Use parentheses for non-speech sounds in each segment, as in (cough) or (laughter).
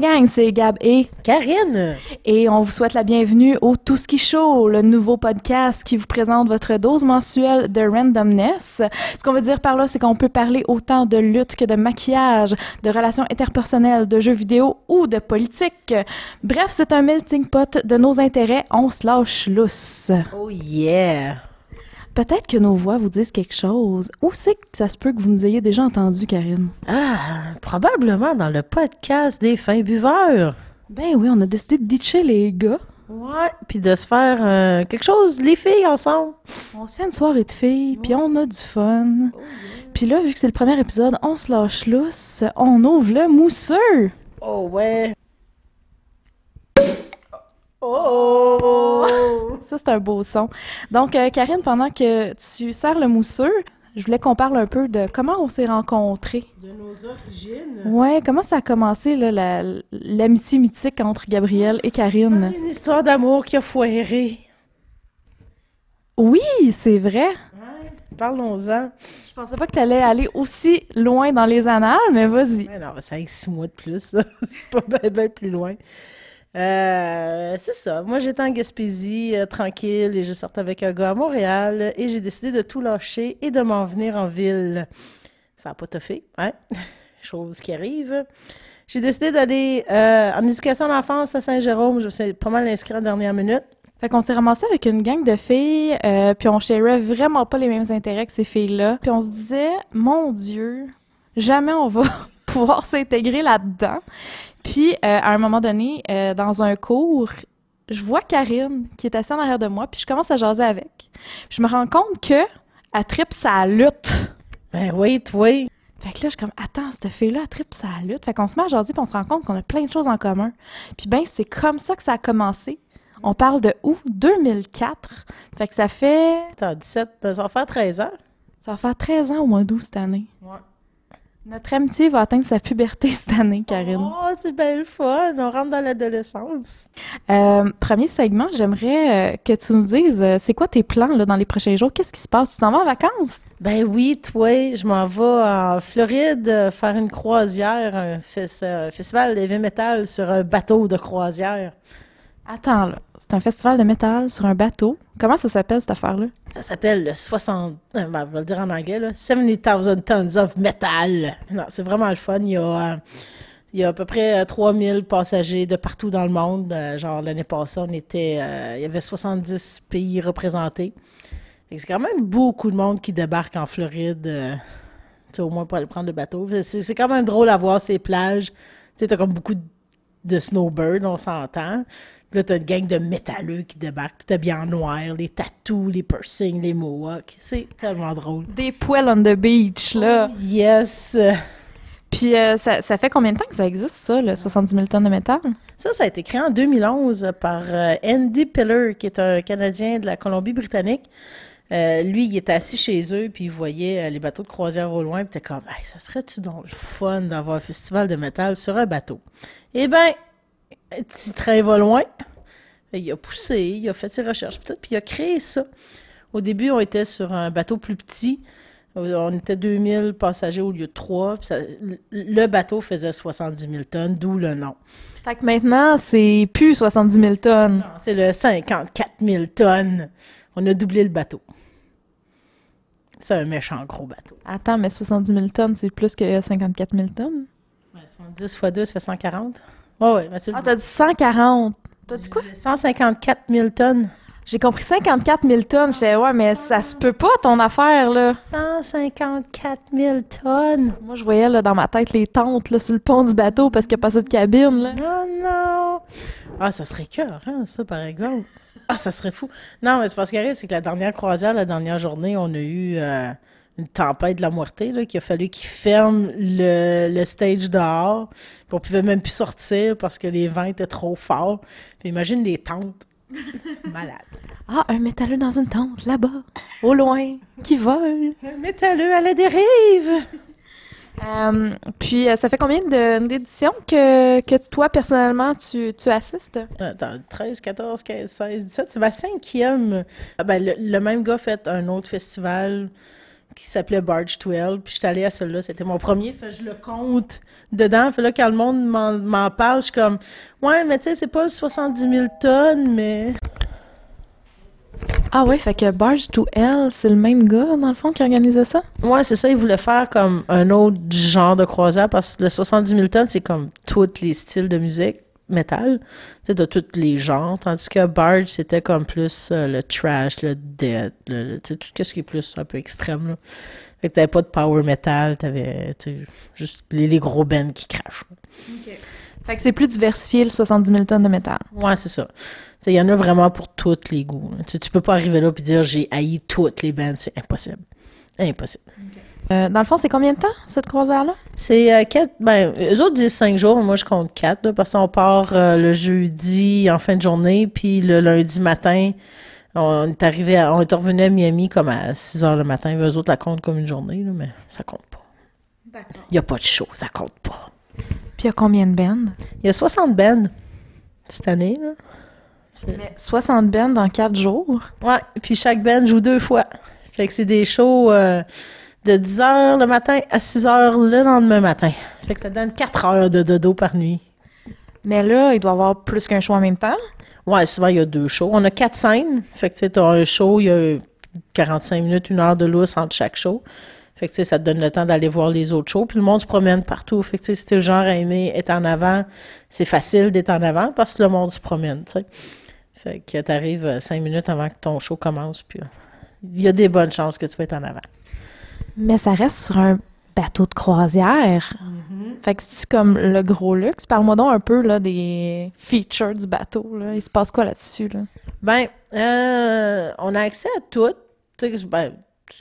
Gang, c'est Gab et Karine. Et on vous souhaite la bienvenue au Tout ce qui show, le nouveau podcast qui vous présente votre dose mensuelle de randomness. Ce qu'on veut dire par là, c'est qu'on peut parler autant de lutte que de maquillage, de relations interpersonnelles, de jeux vidéo ou de politique. Bref, c'est un melting pot de nos intérêts. On se lâche lousse. Oh yeah. Peut-être que nos voix vous disent quelque chose. Où c'est que ça se peut que vous nous ayez déjà entendu, Karine? Ah, probablement dans le podcast des fins buveurs. Ben oui, on a décidé de ditcher les gars. Ouais, puis de se faire euh, quelque chose, les filles, ensemble. On se fait une soirée de filles, puis on a du fun. Puis là, vu que c'est le premier épisode, on se lâche lousse, on ouvre le mousseux. Oh ouais. Oh! Ça, c'est un beau son. Donc, euh, Karine, pendant que tu sers le mousseux, je voulais qu'on parle un peu de comment on s'est rencontrés. De nos origines. Ouais, comment ça a commencé, la- l'amitié mythique entre Gabrielle et Karine? Une histoire d'amour qui a foiré. Oui, c'est vrai. Ouais, parlons-en. Je pensais pas que t'allais aller aussi loin dans les annales, mais vas-y. Ouais, non, 5-6 mois de plus, (laughs) c'est pas bien plus loin. Euh, c'est ça. Moi, j'étais en Gaspésie, euh, tranquille, et j'ai sorti avec un gars à Montréal, et j'ai décidé de tout lâcher et de m'en venir en ville. Ça n'a pas toffé, hein? (laughs) Chose qui arrive. J'ai décidé d'aller euh, en éducation à l'enfance à Saint-Jérôme. Je me suis pas mal inscrit en dernière minute. Fait qu'on s'est ramassé avec une gang de filles, euh, puis on sharait vraiment pas les mêmes intérêts que ces filles-là. Puis on se disait, mon Dieu, jamais on va (laughs) pouvoir s'intégrer là-dedans. Puis euh, à un moment donné, euh, dans un cours, je vois Karine qui est assise en arrière de moi, puis je commence à jaser avec. Je me rends compte que elle tripe sa lutte. Ben oui, toi. Fait que là, je suis comme, attends, cette fille-là, elle tripe sa lutte. Fait qu'on se met à jaser, puis on se rend compte qu'on a plein de choses en commun. Puis ben, c'est comme ça que ça a commencé. On parle de où? 2004. Fait que ça fait... T'as 17, ça va faire 13 ans. Ça va faire 13 ans au mois d'août cette année. Ouais. Notre amitié va atteindre sa puberté (laughs) cette année, Karine. Oh, c'est bien le fun. On rentre dans l'adolescence. Euh, premier segment, j'aimerais euh, que tu nous dises, euh, c'est quoi tes plans là, dans les prochains jours? Qu'est-ce qui se passe? Tu t'en vas en vacances? Ben oui, toi, je m'en vais en Floride faire une croisière, un, fes- un festival heavy metal sur un bateau de croisière. Attends, là. C'est un festival de métal sur un bateau. Comment ça s'appelle, cette affaire-là? Ça s'appelle le 60, euh, ben, le dire en anglais, là, 70,000 tons of metal. Non, c'est vraiment le fun. Il y a, euh, il y a à peu près euh, 3000 passagers de partout dans le monde. Euh, genre, l'année passée, on était, euh, il y avait 70 pays représentés. C'est quand même beaucoup de monde qui débarque en Floride, euh, au moins pour aller prendre le bateau. C'est quand même drôle à voir ces plages. Tu sais, t'as comme beaucoup de snowbirds, on s'entend. Là, t'as une gang de métalleux qui débarquent, tout habillé en noir, les tattoos, les piercings, les mohawks. C'est tellement drôle. Des poêles on the beach, là. Yes! Puis euh, ça, ça fait combien de temps que ça existe, ça, le 70 000 tonnes de métal? Ça, ça a été créé en 2011 par euh, Andy Piller, qui est un Canadien de la Colombie-Britannique. Euh, lui, il était assis chez eux, puis il voyait les bateaux de croisière au loin, puis il était comme, hey, ça serait-tu donc le fun d'avoir un festival de métal sur un bateau? Eh bien, petit train va loin. Il a poussé, il a fait ses recherches, puis tout, puis il a créé ça. Au début, on était sur un bateau plus petit. On était 2000 passagers au lieu de 3. Puis ça- le bateau faisait 70 000 tonnes, d'où le nom. Fait que maintenant, c'est plus 70 000 tonnes. Non, c'est le 54 000 tonnes. On a doublé le bateau. C'est un méchant gros bateau. Attends, mais 70 000 tonnes, c'est plus que 54 000 tonnes? Ouais, 10 fois 2, ça fait 140. Ouais, ouais, mais c'est Ah, t'as dit 140. T'as dit quoi? 154 000 tonnes. J'ai compris 54 000 tonnes. J'étais, ouais, mais ça se peut pas, ton affaire, là. 154 000 tonnes. Moi, je voyais, là, dans ma tête, les tentes, là, sur le pont du bateau parce qu'il n'y a pas de cabine, là. Non, non. Ah, ça serait cœur, hein, ça, par exemple. Ah, ça serait fou. Non, mais c'est parce qu'il arrive, c'est que la dernière croisière, la dernière journée, on a eu euh, une tempête de la moitié, là, qu'il a fallu qu'ils ferment le, le stage dehors. Puis on pouvait même plus sortir parce que les vents étaient trop forts. Puis imagine les tentes. (laughs) Malade. Ah, un métalleux dans une tente, là-bas, au loin, qui vole. Un métalleux à la dérive. Euh, puis, euh, ça fait combien d'éditions que, que toi, personnellement, tu, tu assistes? Attends, 13, 14, 15, 16, 17, c'est ma cinquième. Ah ben, le, le même gars fait un autre festival qui s'appelait Barge 12. Puis je suis allée à celui-là, c'était mon premier. Fait je le compte dedans. Fait là, quand le monde m'en, parle, je suis comme, ouais, mais tu sais, c'est pas 70 000 tonnes, mais. Ah ouais, fait que Barge to Hell, c'est le même gars, dans le fond, qui organisait ça? Ouais, c'est ça, ils voulaient faire comme un autre genre de croisière parce que le 70 000 tonnes, c'est comme tous les styles de musique métal, de tous les genres, tandis que Barge, c'était comme plus euh, le trash, le death, le, le- tu sais, tout ce qui est plus un peu extrême, là. Fait que t'avais pas de power metal, t'avais, juste les, les gros bands qui crachent. Fait que c'est plus diversifié, le 70 000 tonnes de métal. Ouais, c'est ça. Il y en a vraiment pour tous les goûts. tu peux pas arriver là et dire j'ai haï toutes les bands, c'est impossible. Impossible. Euh, dans le fond, c'est combien de temps, cette croisière-là? C'est euh, quatre, ben, eux autres disent cinq jours, moi je compte quatre, là, parce qu'on part euh, le jeudi en fin de journée, puis le lundi matin, on est arrivé, à- on est revenu à Miami comme à 6 heures le matin. Eux autres la comptent comme une journée, là, mais ça compte pas. D'accord. Il y a pas de show, ça compte pas. Puis il y a combien de bands? Il y a 60 bands cette année, là. Mais 60 bands dans 4 jours? Ouais, puis chaque band joue deux fois. Fait que c'est des shows euh, de 10 heures le matin à 6 heures le lendemain matin. Fait que ça donne 4 heures de dodo par nuit. Mais là, il doit y avoir plus qu'un show en même temps. Ouais, souvent, il y a deux shows. On a quatre scènes. Fait que, tu sais, t'as un show, il y a 45 minutes, une heure de lousse entre chaque show. Fait que, tu sais, ça te donne le temps d'aller voir les autres shows. Puis le monde se promène partout. Fait que, tu sais, si t'es le genre à aimer être en avant, c'est facile d'être en avant parce que le monde se promène, tu sais. Fait que t'arrives euh, cinq minutes avant que ton show commence, puis euh, il y a des bonnes chances que tu vas être en avant. Mais ça reste sur un bateau de croisière. Fait que c'est comme le gros luxe. Parle-moi donc un peu là, des features du bateau. Là. Il se passe quoi là-dessus? Là? Ben, euh, on a accès à tout. Tu sais, ben,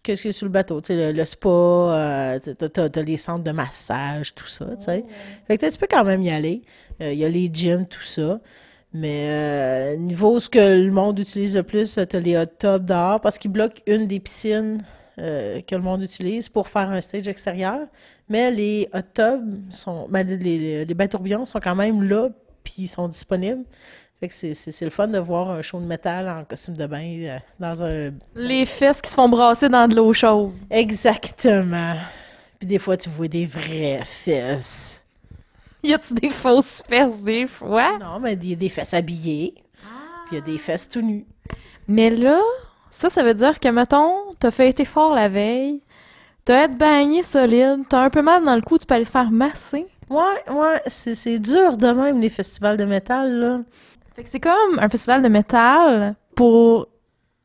qu'est-ce qui est sur le bateau? Tu sais, le, le spa, euh, t'as, t'as- t'as les centres de massage, tout ça, tu sais. Fait que tu peux quand même y aller. Euh, Il y a les gyms, tout ça. Mais euh, niveau ce que le monde utilise le plus, t'as les hot tubs dehors parce qu'ils bloquent une des piscines euh, que le monde utilise pour faire un stage extérieur. Mais les hot tubs sont, ben, les, bains tourbillons sont quand même là, puis ils sont disponibles. Fait que c'est, le fun de voir un show de métal en costume de bain euh, dans un... Les fesses qui se font brasser dans de l'eau chaude. Exactement. Puis des fois, tu vois des vraies fesses. Y a-tu des fausses fesses des fois? Non, mais il y a des fesses habillées. Puis il y a des fesses tout nues. Mais là, ça, ça veut dire que, mettons, t'as fait été fort la veille, t'as été bagné solide, t'as un peu mal dans le cou, tu peux aller te faire masser. Ouais, ouais, c'est, dur de même, les festivals de métal, là. Fait que c'est comme un festival de métal pour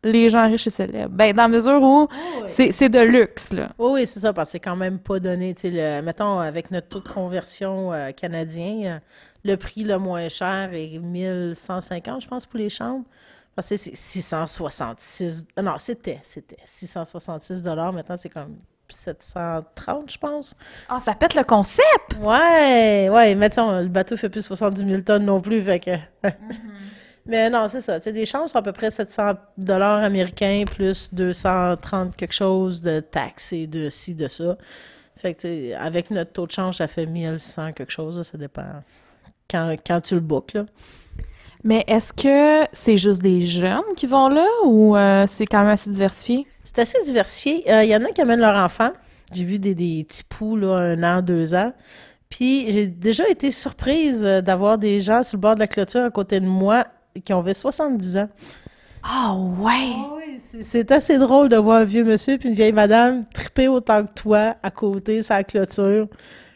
les gens riches et célèbres. Ben, dans la mesure où c'est c'est de luxe, là. Oui, oui, c'est ça, parce que c'est quand même pas donné. Tu sais, mettons, avec notre taux de conversion euh, canadien, euh, le prix le moins cher est 1150, je pense, pour les chambres. Parce que c'est 666. euh, Non, c'était, c'était 666 Maintenant, c'est comme 730, je pense. Ah, ça pète le concept! Ouais, ouais, mettons, le bateau fait plus 70 000 tonnes non plus, fait que... (laughs) Mais non, c'est ça. Tu sais, des chambres sont à peu près 700 dollars américains plus 230 quelque chose de taxes et de ci, de ça. Fait que, avec notre taux de change, ça fait 1100 quelque chose, là, ça dépend quand, quand tu le là. Mais est-ce que c'est juste des jeunes qui vont là ou euh, c'est quand même assez diversifié? C'est assez diversifié. Euh, Il y en a qui amènent leurs enfants. J'ai vu des, des petits poux, là, un an, deux ans. Puis j'ai déjà été surprise euh, d'avoir des gens sur le bord de la clôture à côté de moi qui avaient 70 ans. Ah ouais! C'est- C'est assez drôle de voir un vieux monsieur puis une vieille madame triper autant que toi à côté, sur la clôture.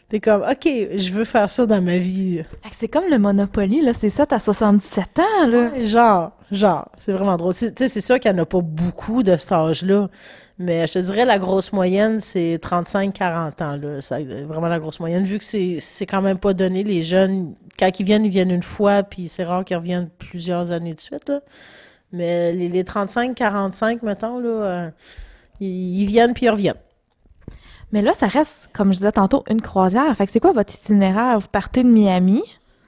T'es comme, OK, je veux faire ça dans ma vie. Fait que c'est comme le Monopoly, là. C'est ça, t'as 77 ans, là. Ouais, genre, genre, c'est vraiment drôle. Tu sais, c'est sûr qu'il n'y en a pas beaucoup de cet âge-là, mais je te dirais la grosse moyenne, c'est 35-40 ans, là. C'est vraiment la grosse moyenne, vu que c'est c'est quand même pas donné. Les jeunes, quand ils viennent, ils viennent une fois, puis c'est rare qu'ils reviennent plusieurs années de suite, là. Mais les, les 35-45, mettons, là, euh, ils, ils viennent puis ils reviennent. Mais là, ça reste, comme je disais tantôt, une croisière. Fait que c'est quoi votre itinéraire? Vous partez de Miami?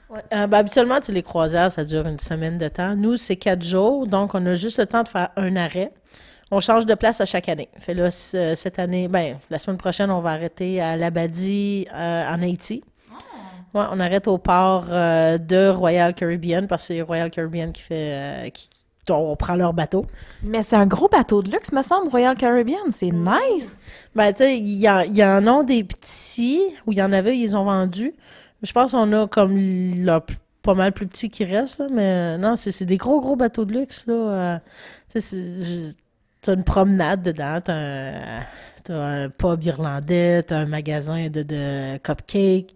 Ouais. Euh, ben, habituellement, tu sais, les croisières, ça dure une semaine de temps. Nous, c'est quatre jours, donc on a juste le temps de faire un arrêt. On change de place à chaque année. Fait là, c- cette année, ben, la semaine prochaine, on va arrêter à Labadie, euh, en Haïti. Ouais, on arrête au port euh, de Royal Caribbean parce que c'est Royal Caribbean qui fait, euh, qui, on prend leur bateau. Mais c'est un gros bateau de luxe, me semble, Royal Caribbean. C'est nice. Ben, tu sais, il y, y en a des petits, où il y en avait, ils ont vendu. Je pense qu'on a comme le pas mal plus petits qui restent, là, mais non, c'est des gros, gros bateaux de luxe, là. euh, tu sais, c'est- j- t'as une promenade dedans, t'as un, t'as un pub irlandais, t'as un magasin de, de cupcakes.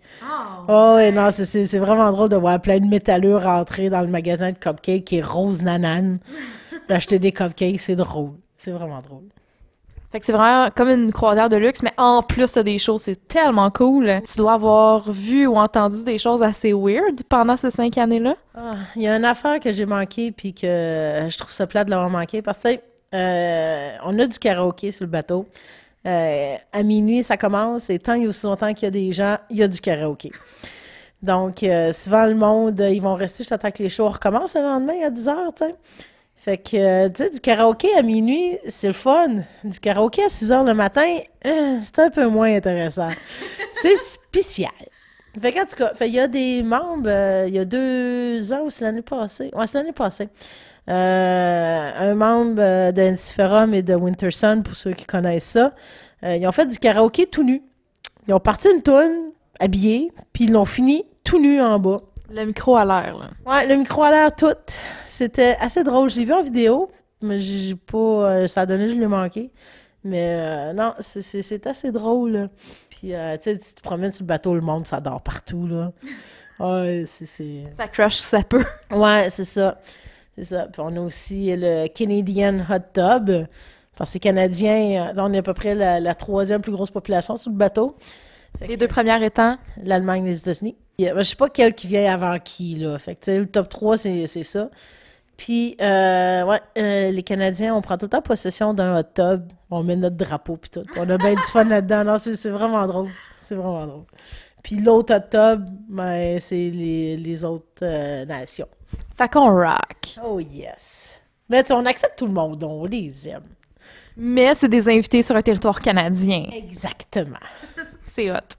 Oh, ouais, non, c'est- vraiment drôle de voir plein de métalleux rentrer dans le magasin de cupcakes qui est rose nanane. (laughs) Acheter des cupcakes, c'est drôle. C'est vraiment drôle. Fait que c'est vraiment comme une croisière de luxe, mais en plus, t'as des choses, c'est tellement cool. Tu dois avoir vu ou entendu des choses assez weird pendant ces cinq années-là. Ah, Il y a une affaire que j'ai manquée puis que euh, je trouve ça plate de l'avoir manqué parce que euh, on a du karaoké sur le bateau. Euh, à minuit, ça commence et tant et aussi longtemps qu'il y a des gens, il y a du karaoké. Donc, euh, souvent, le monde, euh, ils vont rester jusqu'à temps que les shows recommencent le lendemain à 10 heures, tu sais. Fait que, euh, tu sais, du karaoké à minuit, c'est le fun. Du karaoké à 6 heures le matin, c'est un peu moins intéressant. (laughs) c'est spécial. Fait qu'en tout cas, il y a des membres, il y a deux ans ou c'est l'année passée. Ouais, c'est l'année passée. Euh, un membre euh, de Ensiferum et de Wintersun, pour ceux qui connaissent ça, euh, ils ont fait du karaoké tout nu. Ils ont parti une toune, habillés, puis ils l'ont fini tout nu en bas. Le micro à l'air, là. Ouais, le micro à l'air tout. C'était assez drôle. Je l'ai vu en vidéo, mais j'ai pas. euh, ça a donné, je l'ai manqué. Mais euh, non, c'est- assez drôle. là. Puis, euh, tu sais, tu te promènes sur le bateau, le monde, ça dort partout, là. (laughs) Ouais, c'est- c'est. Ça crush ça peut. Ouais, c'est ça. C'est ça. Puis on a aussi le Canadian Hot Tub. Parce que les Canadiens, euh, on est à peu près la, la troisième plus grosse population sur le bateau. Fait Les deux premières étant? l'Allemagne et les États-Unis. Je sais pas quel qui vient avant qui, là. Fait que, le top 3, c'est ça. Puis, euh, ouais, euh, les Canadiens, on prend tout le temps possession d'un hot tub. On met notre drapeau, puis tout. On a bien du fun là-dedans. Non, c'est c'est vraiment drôle. C'est vraiment drôle. Puis l'autre hot tub, ben, c'est les, les autres euh, nations. Fait qu'on rock. Oh yes. Mais on accepte tout le monde, on les aime. Mais c'est des invités sur un territoire canadien. Exactement. (laughs) C'est hot.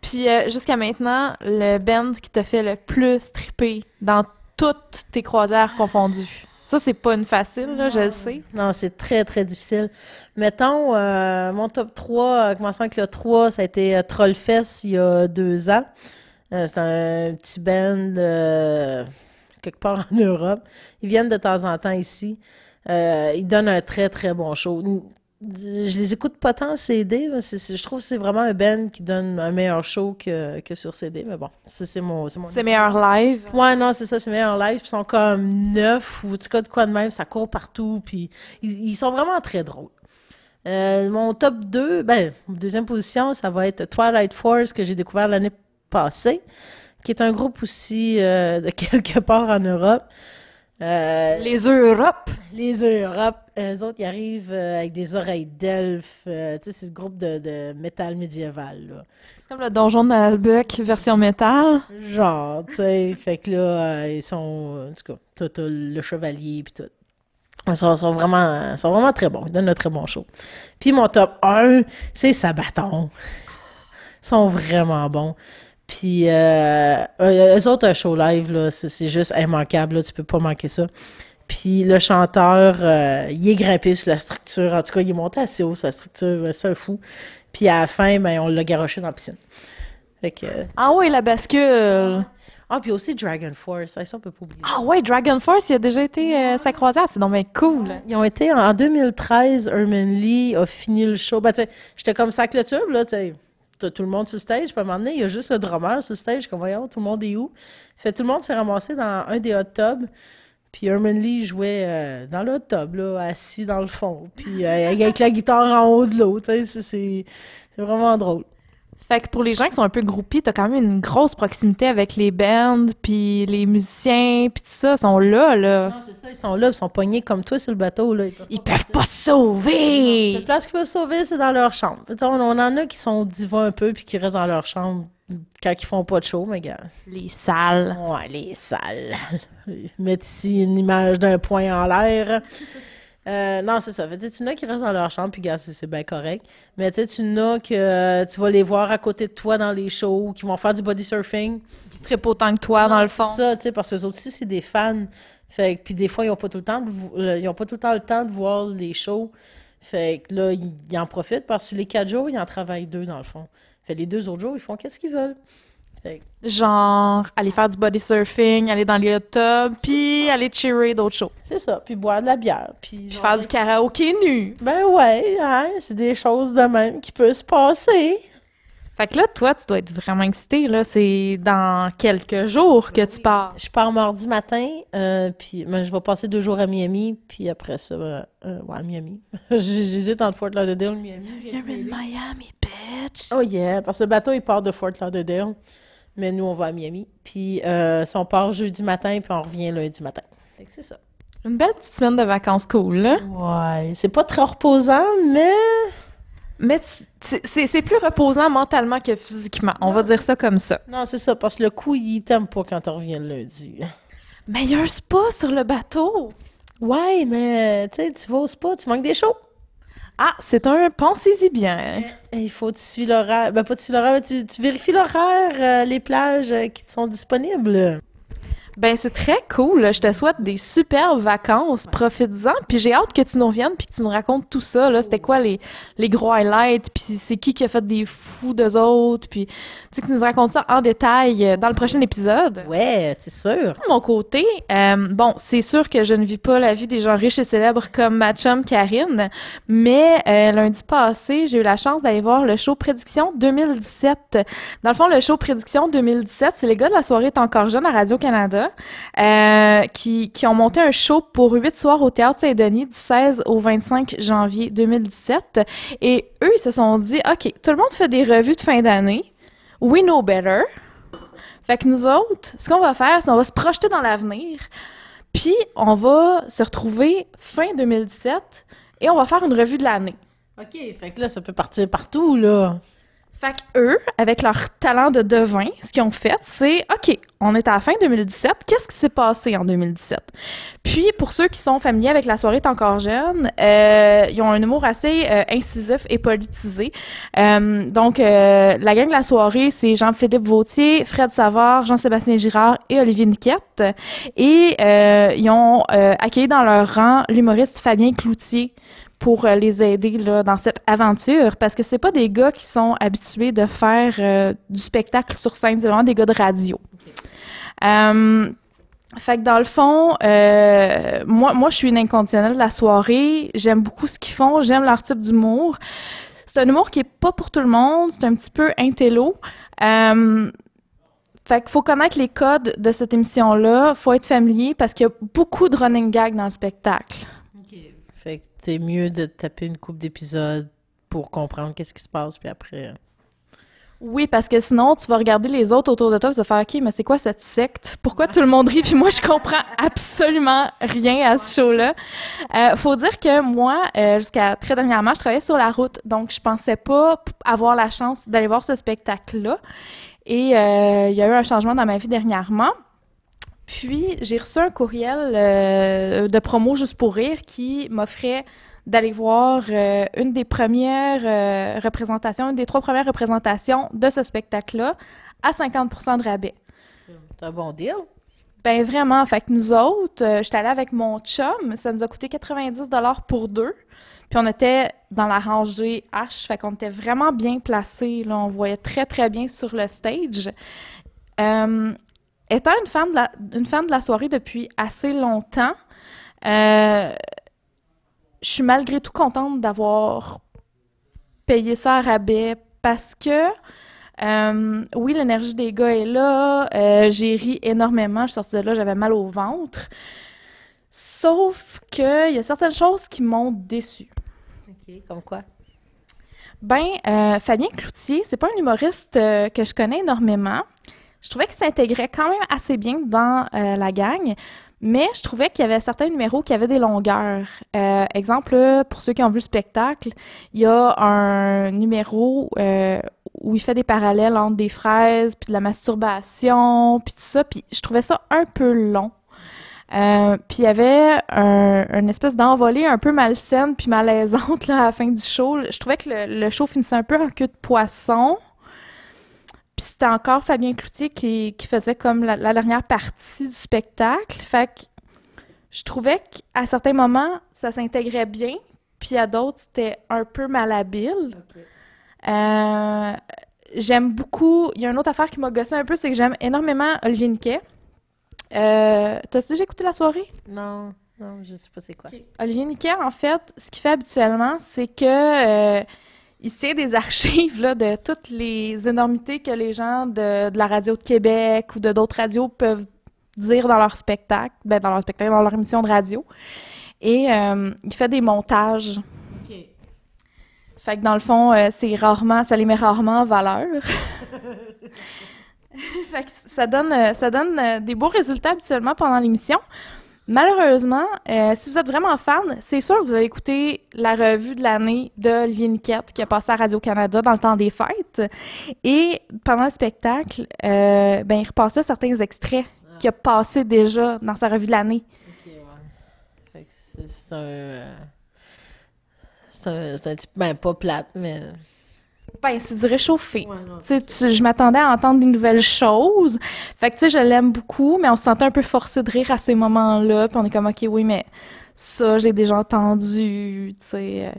Puis euh, jusqu'à maintenant, le band qui t'a fait le plus triper dans toutes tes croisières confondues. Ça, c'est pas une facile, là, je le sais. Non, c'est très, très difficile. Mettons, euh, mon top 3, euh, commençons avec le 3, ça a été Trollfest il y a deux ans. Euh, c'est un petit band quelque part en Europe. Ils viennent de temps en temps ici. Euh, ils donnent un très, très bon show. Je les écoute pas tant CD. je trouve que c'est vraiment un band qui donne un meilleur show que, que sur CD. Mais bon, c'est mon, c'est meilleur live? Ouais, non, c'est ça, c'est meilleur live. Puis ils sont comme neuf ou en tout cas de quoi de même, ça court partout. Puis ils, ils sont vraiment très drôles. Euh, mon top 2, ben, deuxième position, ça va être Twilight Force que j'ai découvert l'année passée, qui est un groupe aussi euh, de (laughs) quelque part en Europe. Euh, Les Europes. les Europes, eux autres, ils arrivent euh, avec des oreilles d'elfes. euh, tu sais, c'est le groupe de, de métal médiéval. C'est comme le donjon d'Albuck version métal. Genre, tu sais, fait que là, ils sont, en tout cas, le chevalier puis tout. Ils sont, sont vraiment, ils sont vraiment très bons. Ils donnent un très bon show. Puis mon top 1, c'est Sabaton. Ils sont vraiment bons. Puis euh, euh, eux autres, un show live, là, c'est, juste immanquable. Là, tu peux pas manquer ça. Puis le chanteur, euh, il est grimpé sur la structure. En tout cas, il est monté assez haut sur la structure. euh, C'est un fou. Puis à la fin, ben, on l'a garoché dans la piscine. Fait que... Ah ouais, la bascule. ah, puis aussi Dragon Force, ça, ça on peut pas oublier. Ah ouais, Dragon Force, il a déjà été euh, sa croisière. C'est donc bien cool. Ils ont été, en 2013, Herman Lee a fini le show. Ben, j'étais comme sac le tube, là, tu sais. Tout le monde sur stage, puis à un moment donné, il y a juste le drummer sur le stage, comme voyons, tout le monde est où? Fait tout le monde s'est ramassé dans un des hot tubs, puis Herman Lee jouait euh, dans le hot tub, là, assis dans le fond, puis euh, avec la guitare en haut de l'eau, c'est vraiment drôle. Fait que pour les gens qui sont un peu groupies, t'as quand même une grosse proximité avec les bands, puis les musiciens, puis tout ça, sont là, là. Non, c'est ça, ils sont là, ils sont pognés comme toi sur le bateau, là. Ils peuvent pas se C'est sauver! la place qu'ils peuvent sauver, c'est dans leur chambre. On, on en a qui sont divas un peu puis qui restent dans leur chambre quand ils font pas de show, mais gars. Les salles. Ouais, les salles. (laughs) Mettre ici une image d'un point en l'air. Euh, non, c'est ça. Fait, tu sais, tu en as qui restent dans leur chambre, puis gars, c'est bien correct. Mais tu tu en as que euh, tu vas les voir à côté de toi dans les shows, qui vont faire du body surfing. Qui trippent autant que toi, dans le fond. C'est ça, tu sais, parce que eux autres aussi, c'est des fans. Fait que, puis des fois, ils n'ont pas tout le temps de vo- euh, ils ont pas tout le temps le temps de voir les shows. Fait que là, ils, ils en profitent parce que les quatre jours, ils en travaillent deux dans le fond. Fait les deux autres jours, ils font qu'est-ce qu'ils veulent. Genre, aller faire du body surfing, aller dans les hot tubs, puis aller cheerer d'autres shows. c'est ça. Puis boire de la bière. Puis, Puis faire du karaoké nu. Ben ouais, hein, c'est des choses de même qui peuvent se passer. Fait que là, toi, tu dois être vraiment excité, là. C'est dans quelques jours que tu pars. Je pars mardi matin, euh, puis ben, je vais passer deux jours à Miami, puis après ça, euh, euh, ouais, à Miami. (laughs) J'hésite entre Fort Lauderdale et Miami. You're in. Miami, bitch. Oh yeah, parce que le bateau, il part de Fort Lauderdale, mais nous, on va à Miami. Puis euh, si on part jeudi matin, puis on revient lundi matin. Fait que c'est ça. Une belle petite semaine de vacances cool, là. Ouais, c'est pas très reposant, mais... Mais tu- c'est- c'est c'est plus reposant mentalement que physiquement. On va dire ça comme ça. Non, c'est ça, parce que le coup, il t'aime pas quand on revient le lundi. Mais il y a un spa sur le bateau. Ouais, mais tu sais, tu vas au spa, tu manques des shows. Ah, c'est un pensez-y bien. Il faut que tu suis l'horaire. Ben, pas tu suis l'horaire, mais tu, vérifies l'horaire, euh, les plages euh, qui sont disponibles. Ben, c'est très cool. Je te souhaite des superbes vacances. Profites-en. Puis j'ai hâte que tu nous reviennes puis que tu nous racontes tout ça. Là, c'était quoi les, les gros highlights? Puis c'est qui qui a fait des fous d'eux autres? Puis tu sais, que tu nous racontes ça en détail euh, dans le prochain épisode. Ouais, c'est sûr. De mon côté, euh, bon, c'est sûr que je ne vis pas la vie des gens riches et célèbres comme ma chum Karine, mais euh, lundi passé, j'ai eu la chance d'aller voir le show Prédiction 2017. Dans le fond, le show Prédiction 2017, c'est les gars de la soirée Est encore jeune à Euh, qui, ont monté un show pour huit soirs au Théâtre Saint-Denis du 16 au 25 janvier 2017. Et eux, ils se sont dit, OK, tout le monde fait des revues de fin d'année. We know better. Fait que nous autres, ce qu'on va faire, c'est on va se projeter dans l'avenir, puis on va se retrouver fin 2017 et on va faire une revue de l'année. OK, fait que là, ça peut partir partout, là. Fait que eux, avec leur talent de devin, ce qu'ils ont fait, c'est OK, on est à la fin 2017, qu'est-ce qui s'est passé en 2017? Puis, pour ceux qui sont familiers avec La soirée encore jeune, euh, ils ont un humour assez euh, incisif et politisé. Euh, donc, la gang de la soirée, c'est Jean-Philippe Vautier, Fred Savard, Jean-Sébastien Girard et Olivier Niquette. Et ils ont accueilli dans leur rang l'humoriste Fabien Cloutier pour euh, les aider là, dans cette aventure parce que c'est pas des gars qui sont habitués de faire euh, du spectacle sur scène, c'est vraiment des gars de radio. Euh, fait que dans le fond, moi, je suis une inconditionnelle de la soirée. J'aime beaucoup ce qu'ils font. J'aime leur type d'humour. C'est un humour qui est pas pour tout le monde. C'est un petit peu intello. Fait qu'il faut connaître les codes de cette émission-là. Faut être familier parce qu'il y a beaucoup de running gag dans le spectacle. Fait que c'est mieux de taper une coupe d'épisodes pour comprendre qu'est-ce qui se passe, puis après... euh, Oui, parce que sinon, tu vas regarder les autres autour de toi tu vas faire OK, mais c'est quoi cette secte? Pourquoi tout le monde rit? Puis moi, je comprends absolument rien à ce show-là. Euh, faut dire que moi, euh, jusqu'à très dernièrement, je travaillais sur la route, donc je pensais pas avoir la chance d'aller voir ce spectacle-là. Et euh, il y a eu un changement dans ma vie dernièrement. Puis, j'ai reçu un courriel euh, de promo juste pour rire qui m'offrait d'aller voir euh, une des premières euh, représentations, une des trois premières représentations de ce spectacle-là à 50% de rabais. C'est un bon deal. Ben vraiment, fait que nous autres, euh, j'étais allée avec mon chum, ça nous a coûté 90 pour deux. Puis on était dans la rangée H, fait qu'on était vraiment bien placés, là, on voyait très très bien sur le stage. Euh, étant une femme, de la, une femme de la soirée depuis assez longtemps, euh, je suis malgré tout contente d'avoir payé ça à rabais parce que euh, oui, l'énergie des gars est là. euh, j'ai ri énormément. Je suis sortie de là, j'avais mal au ventre. Sauf que il y a certaines choses qui m'ont déçue. OK, comme quoi? Ben, euh, Fabien Cloutier, c'est pas un humoriste que je connais énormément. Je trouvais qu'il s'intégrait quand même assez bien dans euh, la gang, mais je trouvais qu'il y avait certains numéros qui avaient des longueurs. Euh, exemple, pour ceux qui ont vu le spectacle, il y a un numéro euh, où il fait des parallèles entre des fraises, puis de la masturbation, puis tout ça, puis je trouvais ça un peu long. Puis il y avait un, une espèce d'envolée un peu malsaine puis malaisante à la fin du show. Je trouvais que le, le show finissait un peu en queue de poisson. Puis c'était encore Fabien Cloutier qui, qui faisait comme la, la dernière partie du spectacle. Fait que je trouvais qu'à certains moments, ça s'intégrait bien, puis à d'autres, c'était un peu malhabile. Euh, j'aime beaucoup. Il y a une autre affaire qui m'a gossé un peu, c'est que j'aime énormément Olivier Niquet. Euh, T'as-tu déjà écouté la soirée? Non, non, je sais pas c'est quoi. Olivier Niquet, en fait, ce qu'il fait habituellement, c'est que euh, il tient des archives là, de toutes les énormités que les gens de, de la radio de Québec ou de d'autres radios peuvent dire dans leur spectacle, ben, dans leur spectacle, dans leur émission de radio. Et euh, il fait des montages. Fait que dans le fond, euh, c'est rarement, ça les met rarement en valeur. (laughs) fait que ça donne, euh, ça donne des beaux résultats habituellement pendant l'émission. Malheureusement, euh, si vous êtes vraiment fan, c'est sûr que vous avez écouté la revue de l'année de Olivier Niquette qui a passé à Radio-Canada dans le temps des fêtes. Et pendant le spectacle, euh, ben, il repassait certains extraits qu'il a passé déjà dans sa revue de l'année. Ouais. Que c'est un... euh, C'est un, un type, ben pas plate, mais... Ben, c'est du réchauffé. Ouais, non, Tu sais, tu- je m'attendais à entendre des nouvelles choses. Fait que, tu sais, je l'aime beaucoup, mais on se sentait un peu forcé de rire à ces moments-là. Puis on est comme, OK, oui, mais ça, j'ai déjà entendu, tu sais, euh,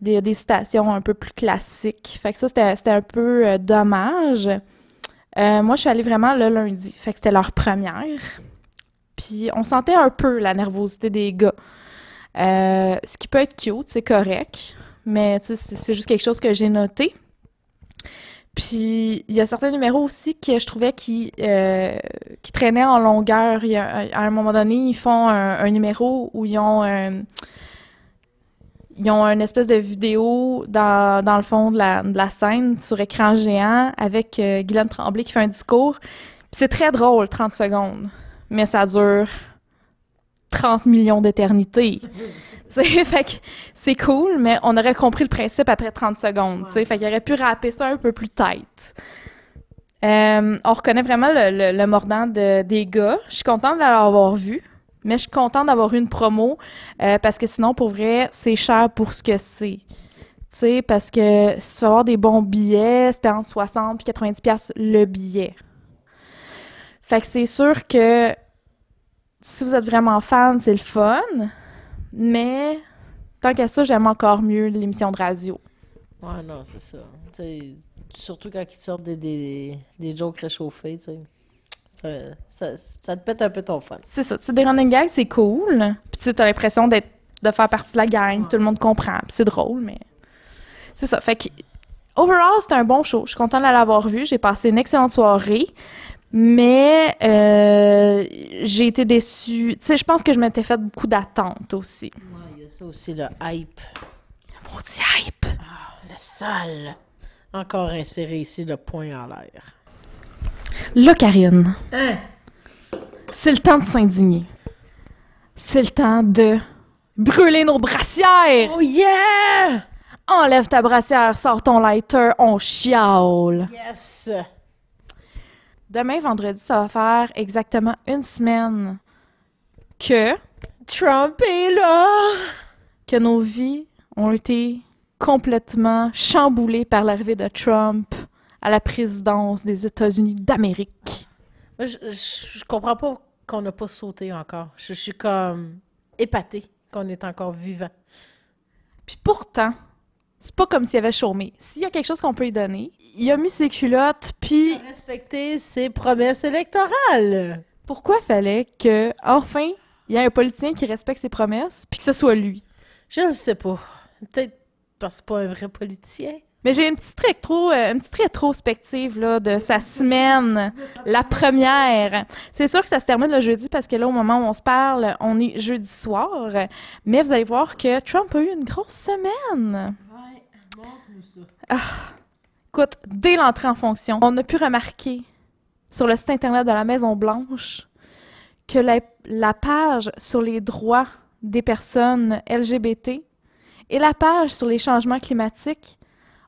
des, des citations un peu plus classiques. Fait que ça, c'était un peu euh, dommage. Euh, moi, je suis allée vraiment le lundi. Fait que c'était leur première. Puis on sentait un peu la nervosité des gars. Ce qui peut être cute, c'est correct. Mais, c'est juste quelque chose que j'ai noté. Puis il y a certains numéros aussi que je trouvais qui, euh, traînaient en longueur. Il a- à un moment donné, ils font un, numéro où ils ont un- ils ont une espèce de vidéo dans, dans le fond de la, scène sur écran géant avec euh, Guylaine Tremblay qui fait un discours. C'est très drôle, 30 secondes, mais ça dure 30 millions d'éternités. (laughs) C'est cool, mais on aurait compris le principe après 30 secondes, tu sais. Fait qu'il aurait pu rapper ça un peu plus tight. Euh, on reconnaît vraiment le, le- le mordant de- des gars. Je suis contente de l'avoir vu, mais je suis contente d'avoir eu une promo euh, parce que sinon, pour vrai, c'est cher pour ce que c'est. Tu sais, parce que si tu avoir des bons billets, c'était entre 60 et 90 pièces le billet. Fait que c'est sûr que si vous êtes vraiment fan, c'est le fun. Mais tant qu'à ça, j'aime encore mieux l'émission de radio. Ouais, non, c'est ça. Tu sais, surtout quand ils sortent des, des, des jokes réchauffés, tu sais. Ça, ça, ça te pète un peu ton fun. C'est ça. Tu sais, des running gags, c'est cool. Puis tu t'as l'impression d'être, de faire partie de la gang. Tout le monde comprend. Puis c'est drôle, mais... C'est ça. Fait que, overall, c'était un bon show. Je suis contente de l'avoir vu. J'ai passé une excellente soirée. Mais euh, j'ai été déçue. Tu sais, je pense que je m'étais fait beaucoup d'attentes aussi. Ouais, il y a ça aussi, le hype. Maudit hype! Le sale. Encore inséré ici, le poing en l'air. Là, Karine, Hein? c'est le temps de s'indigner. C'est le temps de brûler nos brassières! Oh yeah! Enlève ta brassière, sors ton lighter, on chiale. Yes! Demain, vendredi, ça va faire exactement une semaine que, Trump est là! que nos vies ont été complètement chamboulées par l'arrivée de Trump à la présidence des États-Unis d'Amérique. Moi, je, je, je comprends pas qu'on n'a pas sauté encore. Je, je suis comme épatée qu'on est encore vivant. Puis pourtant, c'est pas comme s'il avait chômé. S'il y a quelque chose qu'on peut lui donner, il a mis ses culottes, puis Respecter ses promesses électorales. pourquoi fallait que, enfin, il y ait un politicien qui respecte ses promesses, puis que ce soit lui? Je ne sais pas. Peut-être parce que c'est pas un vrai politicien. Mais j'ai une petite rétro, euh, une petite rétrospective là, de sa semaine, la première. C'est sûr que ça se termine le jeudi parce que là, au moment où on se parle, on est jeudi soir. Mais vous allez voir que Trump a eu une grosse semaine. Ça. Écoute, dès l'entrée en fonction, on a pu remarquer sur le site internet de la Maison Blanche que la, la page sur les droits des personnes LGBT et la page sur les changements climatiques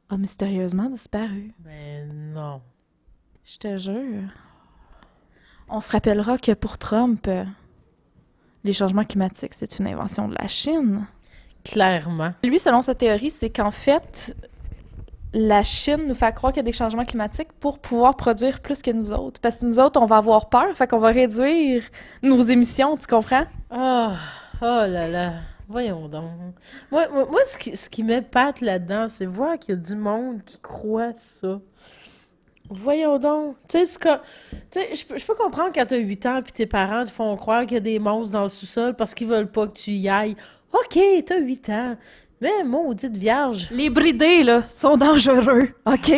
a mystérieusement disparu. Mais non. Je te jure. On se rappellera que pour Trump, les changements climatiques, c'est une invention de la Chine. Clairement. Lui, selon sa théorie, c'est qu'en fait, la Chine nous fait croire qu'il y a des changements climatiques pour pouvoir produire plus que nous autres. Parce que nous autres, on va avoir peur, fait qu'on va réduire nos émissions, tu comprends? Ah, oh là là. Voyons donc. Moi, moi, moi, ce qui, ce qui m'épate là-dedans, c'est voir qu'il y a du monde qui croit ça. Voyons donc. Tu sais, je peux, peux comprendre quand t'as 8 ans puis tes parents te font croire qu'il y a des monstres dans le sous-sol parce qu'ils veulent pas que tu y ailles. OK, t'as 8 ans. Mais maudite vierge. Les bridés, là, sont dangereux, OK?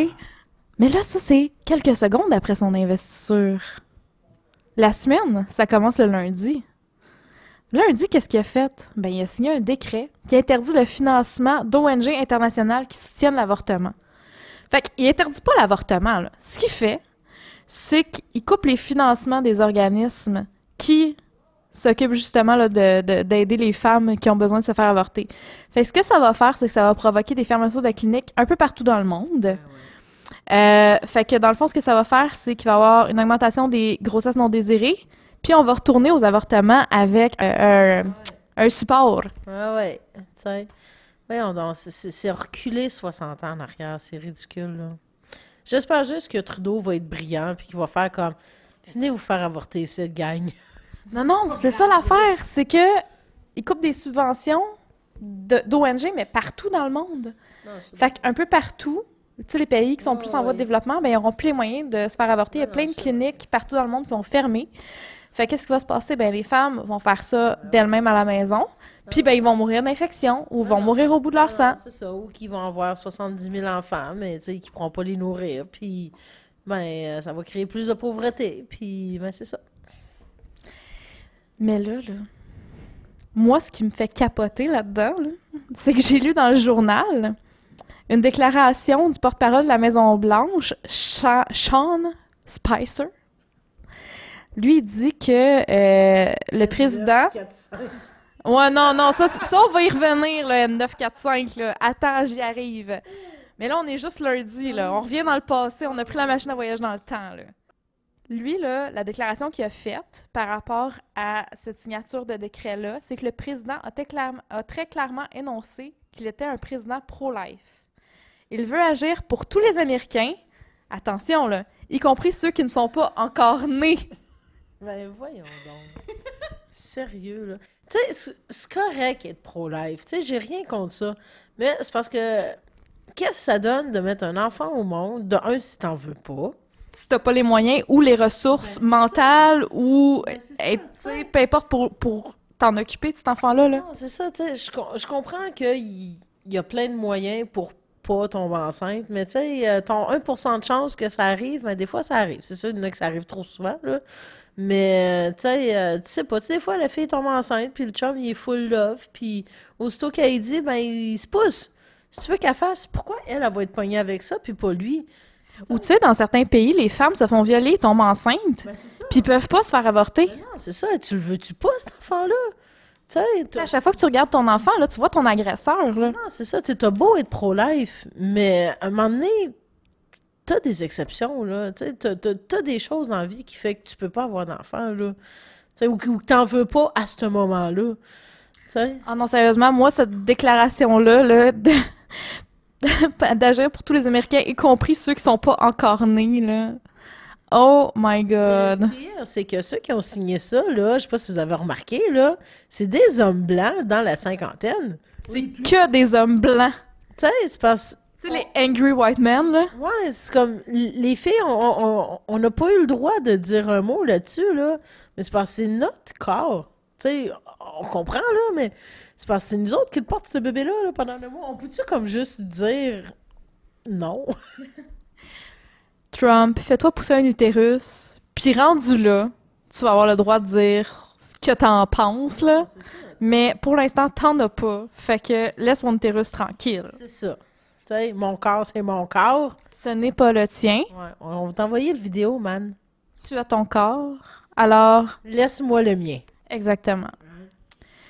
Mais là, ça, c'est quelques secondes après son investiture. La semaine, ça commence le lundi. Lundi, qu'est-ce qu'il a fait? Ben, il a signé un décret qui interdit le financement d'ONG internationales qui soutiennent l'avortement. Fait qu'il interdit pas l'avortement, là. Ce qu'il fait, c'est qu'il coupe les financements des organismes qui s'occupent justement là, de- de- d'aider les femmes qui ont besoin de se faire avorter. Fait que ce que ça va faire, c'est que ça va provoquer des fermetures de cliniques un peu partout dans le monde. Euh, fait que dans le fond, ce que ça va faire, c'est qu'il va y avoir une augmentation des grossesses non désirées, puis on va retourner aux avortements avec euh, un, un support. Ouais, ouais. Voyons donc, c'est- reculer 60 ans en arrière. C'est ridicule, là. J'espère juste que Trudeau va être brillant puis qu'il va faire comme Venez vous faire avorter cette gang. Non, non, c'est ça l'affaire, c'est que ils coupent des subventions de- d'ONG, mais partout dans le monde. Fait qu'un peu partout, tu sais, les pays qui sont Ah, plus en voie de développement, ben, ils n'auront plus les moyens de se faire avorter. Il y a Ah, plein non, de cliniques partout dans le monde qui vont fermer. Fait qu'est-ce qui va se passer? Ben, les femmes vont faire ça d'elles-mêmes à la maison, puis ben, ils vont mourir d'infection ou vont Ah, mourir au bout de leur sang. Ah, C'est ça, ou qu'ils vont avoir 70 000 enfants, mais tu sais, ne pourront pas les nourrir. Puis, ben, euh, ça va créer plus de pauvreté. Puis, ben, c'est ça. Mais là, là, moi, ce qui me fait capoter là-dedans, là, c'est que j'ai lu dans le journal une déclaration du porte-parole de la Maison-Blanche, Sean Spicer. Lui, il dit que euh, le président... Ouais, non, non, ça, ça, on va y revenir, le N945, là. Attends, j'y arrive. Mais là, on est juste lundi, là. On revient dans le passé, on a pris la machine à voyage dans le temps, là. Lui, là, la déclaration qu'il a faite par rapport à cette signature de décret-là, c'est que le président a, très clairement énoncé qu'il était un président pro-life. Il veut agir pour tous les Américains, attention, là, y compris ceux qui ne sont pas encore nés. Ben, voyons donc. (laughs) Sérieux, là. Tu sais, c'est- c'est correct être pro-life. Tu sais, j'ai rien contre ça. Mais c'est parce que qu'est-ce que ça donne de mettre un enfant au monde? De un, si t'en veux pas. Si t'as pas les moyens ou les ressources Ben, mentales ou Ben, ça, peu importe pour, pour t'en occuper de cet enfant-là. Là. Non, c'est ça, tu sais. Je, je comprends qu'il y, y a plein de moyens pour pas tomber enceinte, mais tu sais, euh, ton 1% de chance que ça arrive, mais des fois, ça arrive. C'est sûr, il y en a que ça arrive trop souvent, là. Mais, euh, tu sais, euh, tu sais pas, tu sais, des fois, la fille tombe enceinte, puis le chum, il est full love, puis aussitôt qu'elle dit, ben, il se pousse. Si tu veux qu'elle fasse, pourquoi elle, elle va être pognée avec ça, puis pas lui? Ou tu sais, dans certains pays, les femmes se font violer, tombent enceintes, Ben, puis peuvent pas se faire avorter. Ben non, c'est ça. Tu le veux-tu pas, cet enfant-là? Tu Tu À chaque fois que tu regardes ton enfant, là, tu vois ton agresseur. Là. Non, c'est ça. Tu t'as beau être pro-life, mais à un moment donné, t'as des exceptions, là. Tu sais, t'as, t'as- t'as des choses dans la vie qui fait que tu peux pas avoir d'enfant. Tu ou, que- ou que t'en veux pas à ce moment-là. Tu sais? Ah non, sérieusement, moi, cette déclaration-là, là, de- (laughs) d'agir pour tous les Américains, y compris ceux qui sont pas encore nés, là. Oh my God. Le pire, c'est que ceux qui ont signé ça, là, je sais pas si vous avez remarqué, là, c'est des hommes blancs dans la cinquantaine. C'est que des hommes blancs. Tu sais, c'est parce Tu sais, les angry white men, là. Ouais, c'est comme les filles, on- on on n'a pas eu le droit de dire un mot là-dessus, là. Mais c'est parce que c'est notre corps. Tu sais, on comprend, là, mais c'est parce que c'est nous autres qui le portent, ce bébé-là, là, pendant le mois. On peut-tu comme juste dire non? (laughs) Trump, fais-toi pousser un utérus, puis rendu là, tu vas avoir le droit de dire ce que t'en penses, là. Mais pour l'instant, t'en as pas. Fait que laisse mon utérus tranquille. C'est ça. Tu sais, mon corps, c'est mon corps. Ce n'est pas le tien. Ouais, on va t'envoyer le vidéo, man. Tu as ton corps. Alors, Laisse-moi le mien. exactement.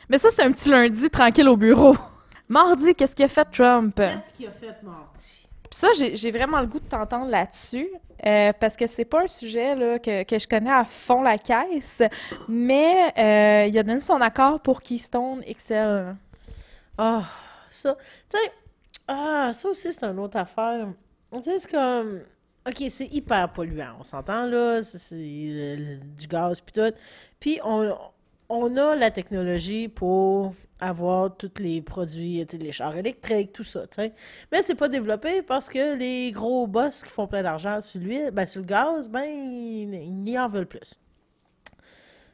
Mais ça, c'est un petit lundi tranquille au bureau. (laughs) Mardi, qu'est-ce qu'il a fait Trump? Qu'est-ce qu'il a fait, mardi? Puis ça, j'ai vraiment le goût de t'entendre là-dessus, euh, parce que c'est pas un sujet là, que, que je connais à fond la caisse, mais euh, il a donné son accord pour Keystone XL. Ah, ça. Tu sais, ah, ça aussi, c'est une autre affaire. C'est comme. OK, c'est hyper polluant, on s'entend, là. C'est du gaz, puis tout. Puis, on, on a la technologie pour avoir tous les produits, les chars électriques, tout ça, tu sais. Mais c'est pas développé parce que les gros boss qui font plein d'argent sur l'huile, ben, sur le gaz, ben, ils, ils en veulent plus.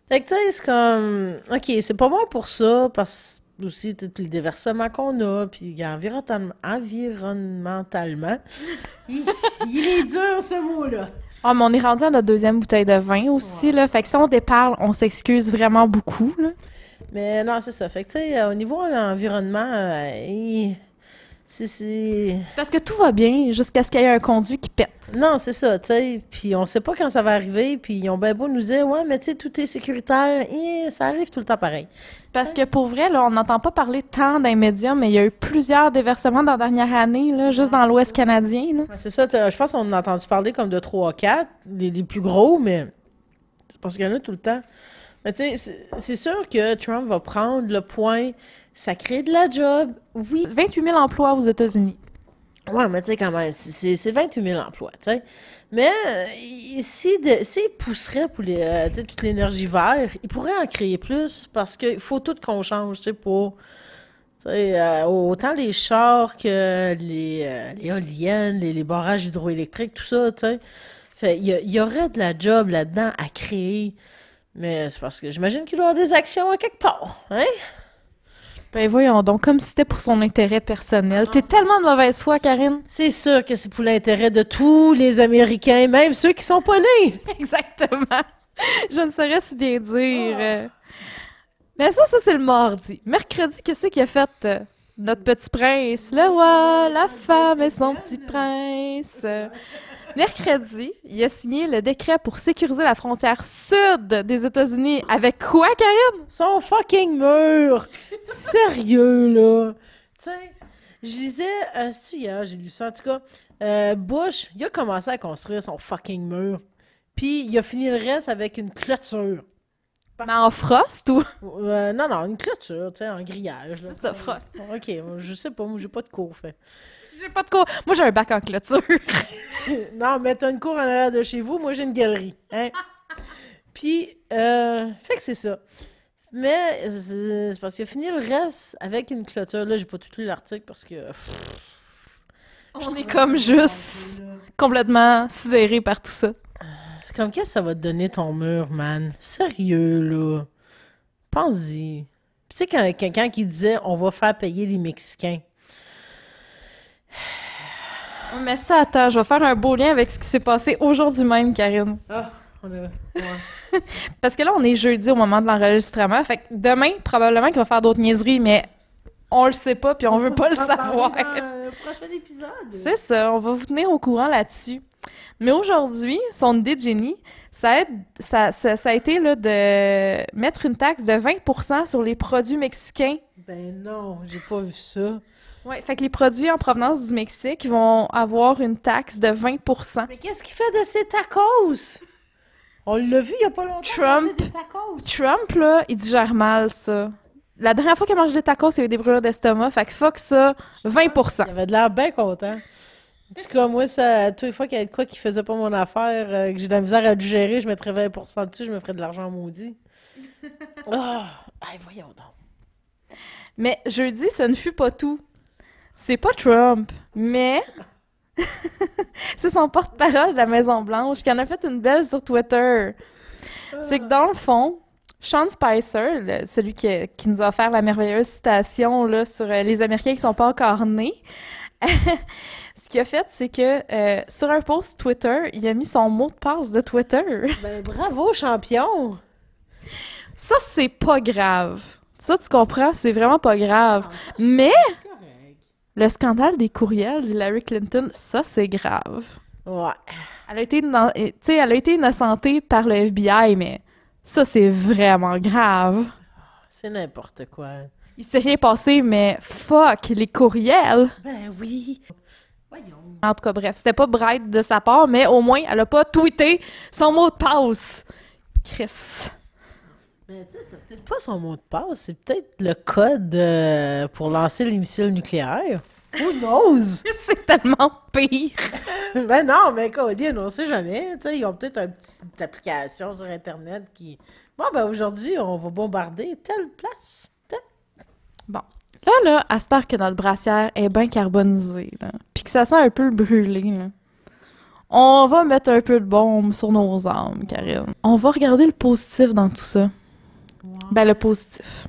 Fait que, tu sais, c'est comme... OK, c'est pas bon pour ça, parce aussi, tout le déversement qu'on a, puis environnement- environnementalement, (laughs) il, il est dur, ce mot-là. Ah, mais on est rendu à notre deuxième bouteille de vin aussi, là. Fait que si on déparle, on s'excuse vraiment beaucoup, là. Mais non, c'est ça. Fait que, tu sais, au niveau environnement, euh, il- c'est... parce que tout va bien jusqu'à ce qu'il y ait un conduit qui pète. Non, c'est ça, tu sais. Puis on sait pas quand ça va arriver, puis ils ont bien beau nous dire, ouais, mais tu sais, tout est sécuritaire. Et ça arrive tout le temps pareil. C'est parce que pour vrai, là, on n'entend pas parler tant d'un média, mais il y a eu plusieurs déversements dans la dernière année, là, juste dans l'Ouest canadien. Ouais, C'est ça, je pense qu'on a entendu parler comme de 3 4, les, les plus gros, mais c'est parce qu'il y en a tout le temps. Mais tu sais, c'est- c'est sûr que Trump va prendre le point, ça crée de la job, oui. 28 000 emplois aux États-Unis. Ouais, mais tu sais, quand même, c'est- c'est c'est 28 000 emplois, tu sais. Mais euh, il- si pousserait pour les, euh, toute l'énergie verte, il pourrait en créer plus parce qu'il faut tout qu'on change, tu sais, pour... tu sais, euh, autant les chars que les, euh, les éoliennes, les, les barrages hydroélectriques, tout ça, tu sais. Fait, il y, a- il y aurait de la job là-dedans à créer. Mais c'est parce que j'imagine qu'il doit y avoir des actions à quelque part, hein? Ben voyons donc, comme si c'était pour son intérêt personnel. T'es tellement de mauvaise foi, Karine. C'est sûr que c'est pour l'intérêt de tous les Américains, même ceux qui sont pas nés. (laughs) Exactement. Je ne saurais si bien dire. euh. Mais ça, ça, c'est le mardi. Mercredi, qu'est-ce qu'il a fait, euh, notre petit prince? Le roi, la femme et son petit prince. Mercredi, il a signé le décret pour sécuriser la frontière sud des États-Unis. Avec quoi, Karine? Son fucking mur! Sérieux, là! Tu sais, je lisais, euh, hier, j'ai lu ça, en tout cas, euh, Bush, il a commencé à construire son fucking mur. Puis il a fini le reste avec une clôture. Mais en frost ou? Euh, non, non, une clôture, tu sais, en grillage. là. C'est ça, frost. Ok, je sais pas, moi j'ai pas de cours fait. J'ai pas de cours. Moi, j'ai un bac en clôture. (laughs) non, mais t'as une cour en arrière de chez vous, moi j'ai une galerie. Hein? Puis, euh, fait que c'est ça. Mais c'est parce qu'il a fini le reste avec une clôture. Là, j'ai pas tout lu l'article parce que. pff, On est comme juste complètement sidérés par tout ça. C'est comme qu'est-ce que ça va te donner ton mur, man? Sérieux, là. Pense-y. Puis Tu sais, quand quelqu'un qui disait on va faire payer les Mexicains. Mais ça, attends, je vais faire un beau lien avec ce qui s'est passé aujourd'hui même, Karine. Ah, on a. (laughs) Parce que là, on est jeudi au moment de l'enregistrement. Fait que demain, probablement qu'il va faire d'autres niaiseries, mais on le sait pas, puis on veut pas le savoir. prochain épisode. C'est ça, on va vous tenir au courant là-dessus. Mais aujourd'hui, son idée de génie, ça a, ça, ça- ça a été là, de mettre une taxe de 20% sur les produits mexicains. Ben non, j'ai pas vu ça. Ouais, fait que les produits en provenance du Mexique vont avoir une taxe de 20% Mais qu'est-ce qu'il fait de ces tacos? On l'a vu il y a pas longtemps. Trump. manger des tacos. Trump, là, il digère mal ça. La dernière fois qu'il a mangé des tacos, il a eu des brûlures d'estomac. Fait que fuck ça, 20 Il avait de l'air bien content. En tout cas, moi, ça, toutes les fois qu'il y a de quoi qui faisait pas mon affaire, euh, que j'ai de la misère à le gérer, je mettrais 20% dessus, je me ferais de l'argent maudit. (laughs) Ah! Voyons donc. Mais jeudi, ce ne fut pas tout. C'est pas Trump, mais c'est son porte-parole de la Maison-Blanche qui en a fait une belle sur Twitter. C'est que dans le fond, Sean Spicer, le- celui qui, qui nous a offert la merveilleuse citation là, sur euh, les Américains qui sont pas encore nés, ce qu'il a fait, c'est que euh, sur un post Twitter, il a mis son mot de passe de Twitter. Ben, bravo, champion! Ça, c'est pas grave. Ça, tu comprends, c'est vraiment pas grave. Mais le scandale des courriels d'Hillary Clinton, ça, c'est grave. Ouais. Elle a été, sais, elle a été innocentée par le FBI, mais ça, c'est vraiment grave. C'est n'importe quoi. Il s'est rien passé, mais fuck, les courriels. Ben oui. Voyons. En tout cas, bref, c'était pas bright de sa part, mais au moins, elle a pas tweeté son mot de passe. Chris. Mais tu sais, c'est peut-être pas son mot de passe, c'est peut-être le code euh, pour lancer les missiles nucléaires. Who knows? (laughs) c'est tellement pire. (laughs) ben non, mais Colin, on sait jamais. Tu sais, ils ont peut-être une petite application sur Internet qui. Bon, ben aujourd'hui, on va bombarder telle place. telle- Là, là, à cette heure que notre brassière est bien carbonisée, là, puis que ça sent un peu le brûlé, là, on va mettre un peu de bombe sur nos âmes, Karine. On va regarder le positif dans tout ça. Ben, le positif.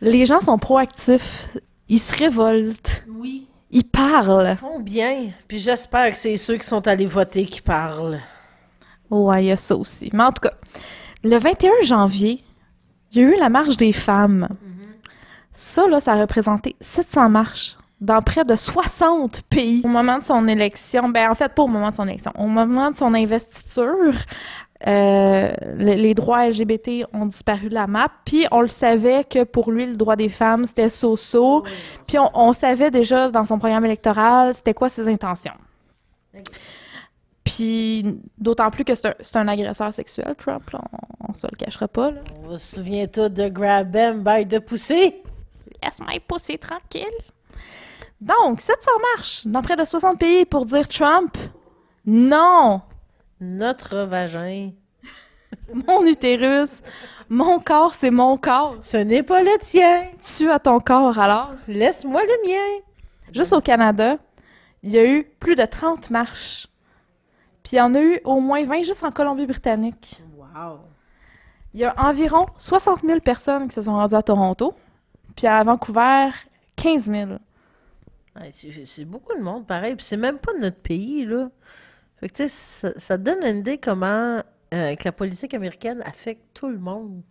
Les gens sont proactifs, ils se révoltent, Oui. ils parlent. Ils font bien. Puis j'espère que c'est ceux qui sont allés voter qui parlent. Ouais, il y a ça aussi. Mais en tout cas, le 21 janvier, il y a eu la marche des femmes. Ça, là, ça a représenté 700 marches dans près de 60 pays. Au moment de son élection, ben en fait, pas au moment de son élection, au moment de son investiture, euh, le- les droits LGBT ont disparu de la map. Puis on le savait que pour lui, le droit des femmes, c'était so-so. Puis on, on savait déjà dans son programme électoral, c'était quoi ses intentions. Puis d'autant plus que c'est un, agresseur sexuel, Trump, là, on, on se le cachera pas. Là. On se souvient tous de Grab them by the pussy. Laisse-moi pousser tranquille. Donc, 700 marches dans près de 60 pays pour dire Trump, non, Notre vagin. mon utérus, mon corps, c'est mon corps. Ce n'est pas le tien. Tu as ton corps alors? Laisse-moi le mien. Juste au Canada, il y a eu plus de 30 marches. Puis il y en a eu au moins 20 juste en Colombie-Britannique. Wow. Il y a environ 60 000 personnes qui se sont rendues à Toronto. Puis à Vancouver, 15 000. Ouais, c'est c'est beaucoup de monde, pareil. Puis c'est même pas notre pays, là. Fait que, tu sais, ça, ça te donne une idée comment euh, que la politique américaine affecte tout le monde.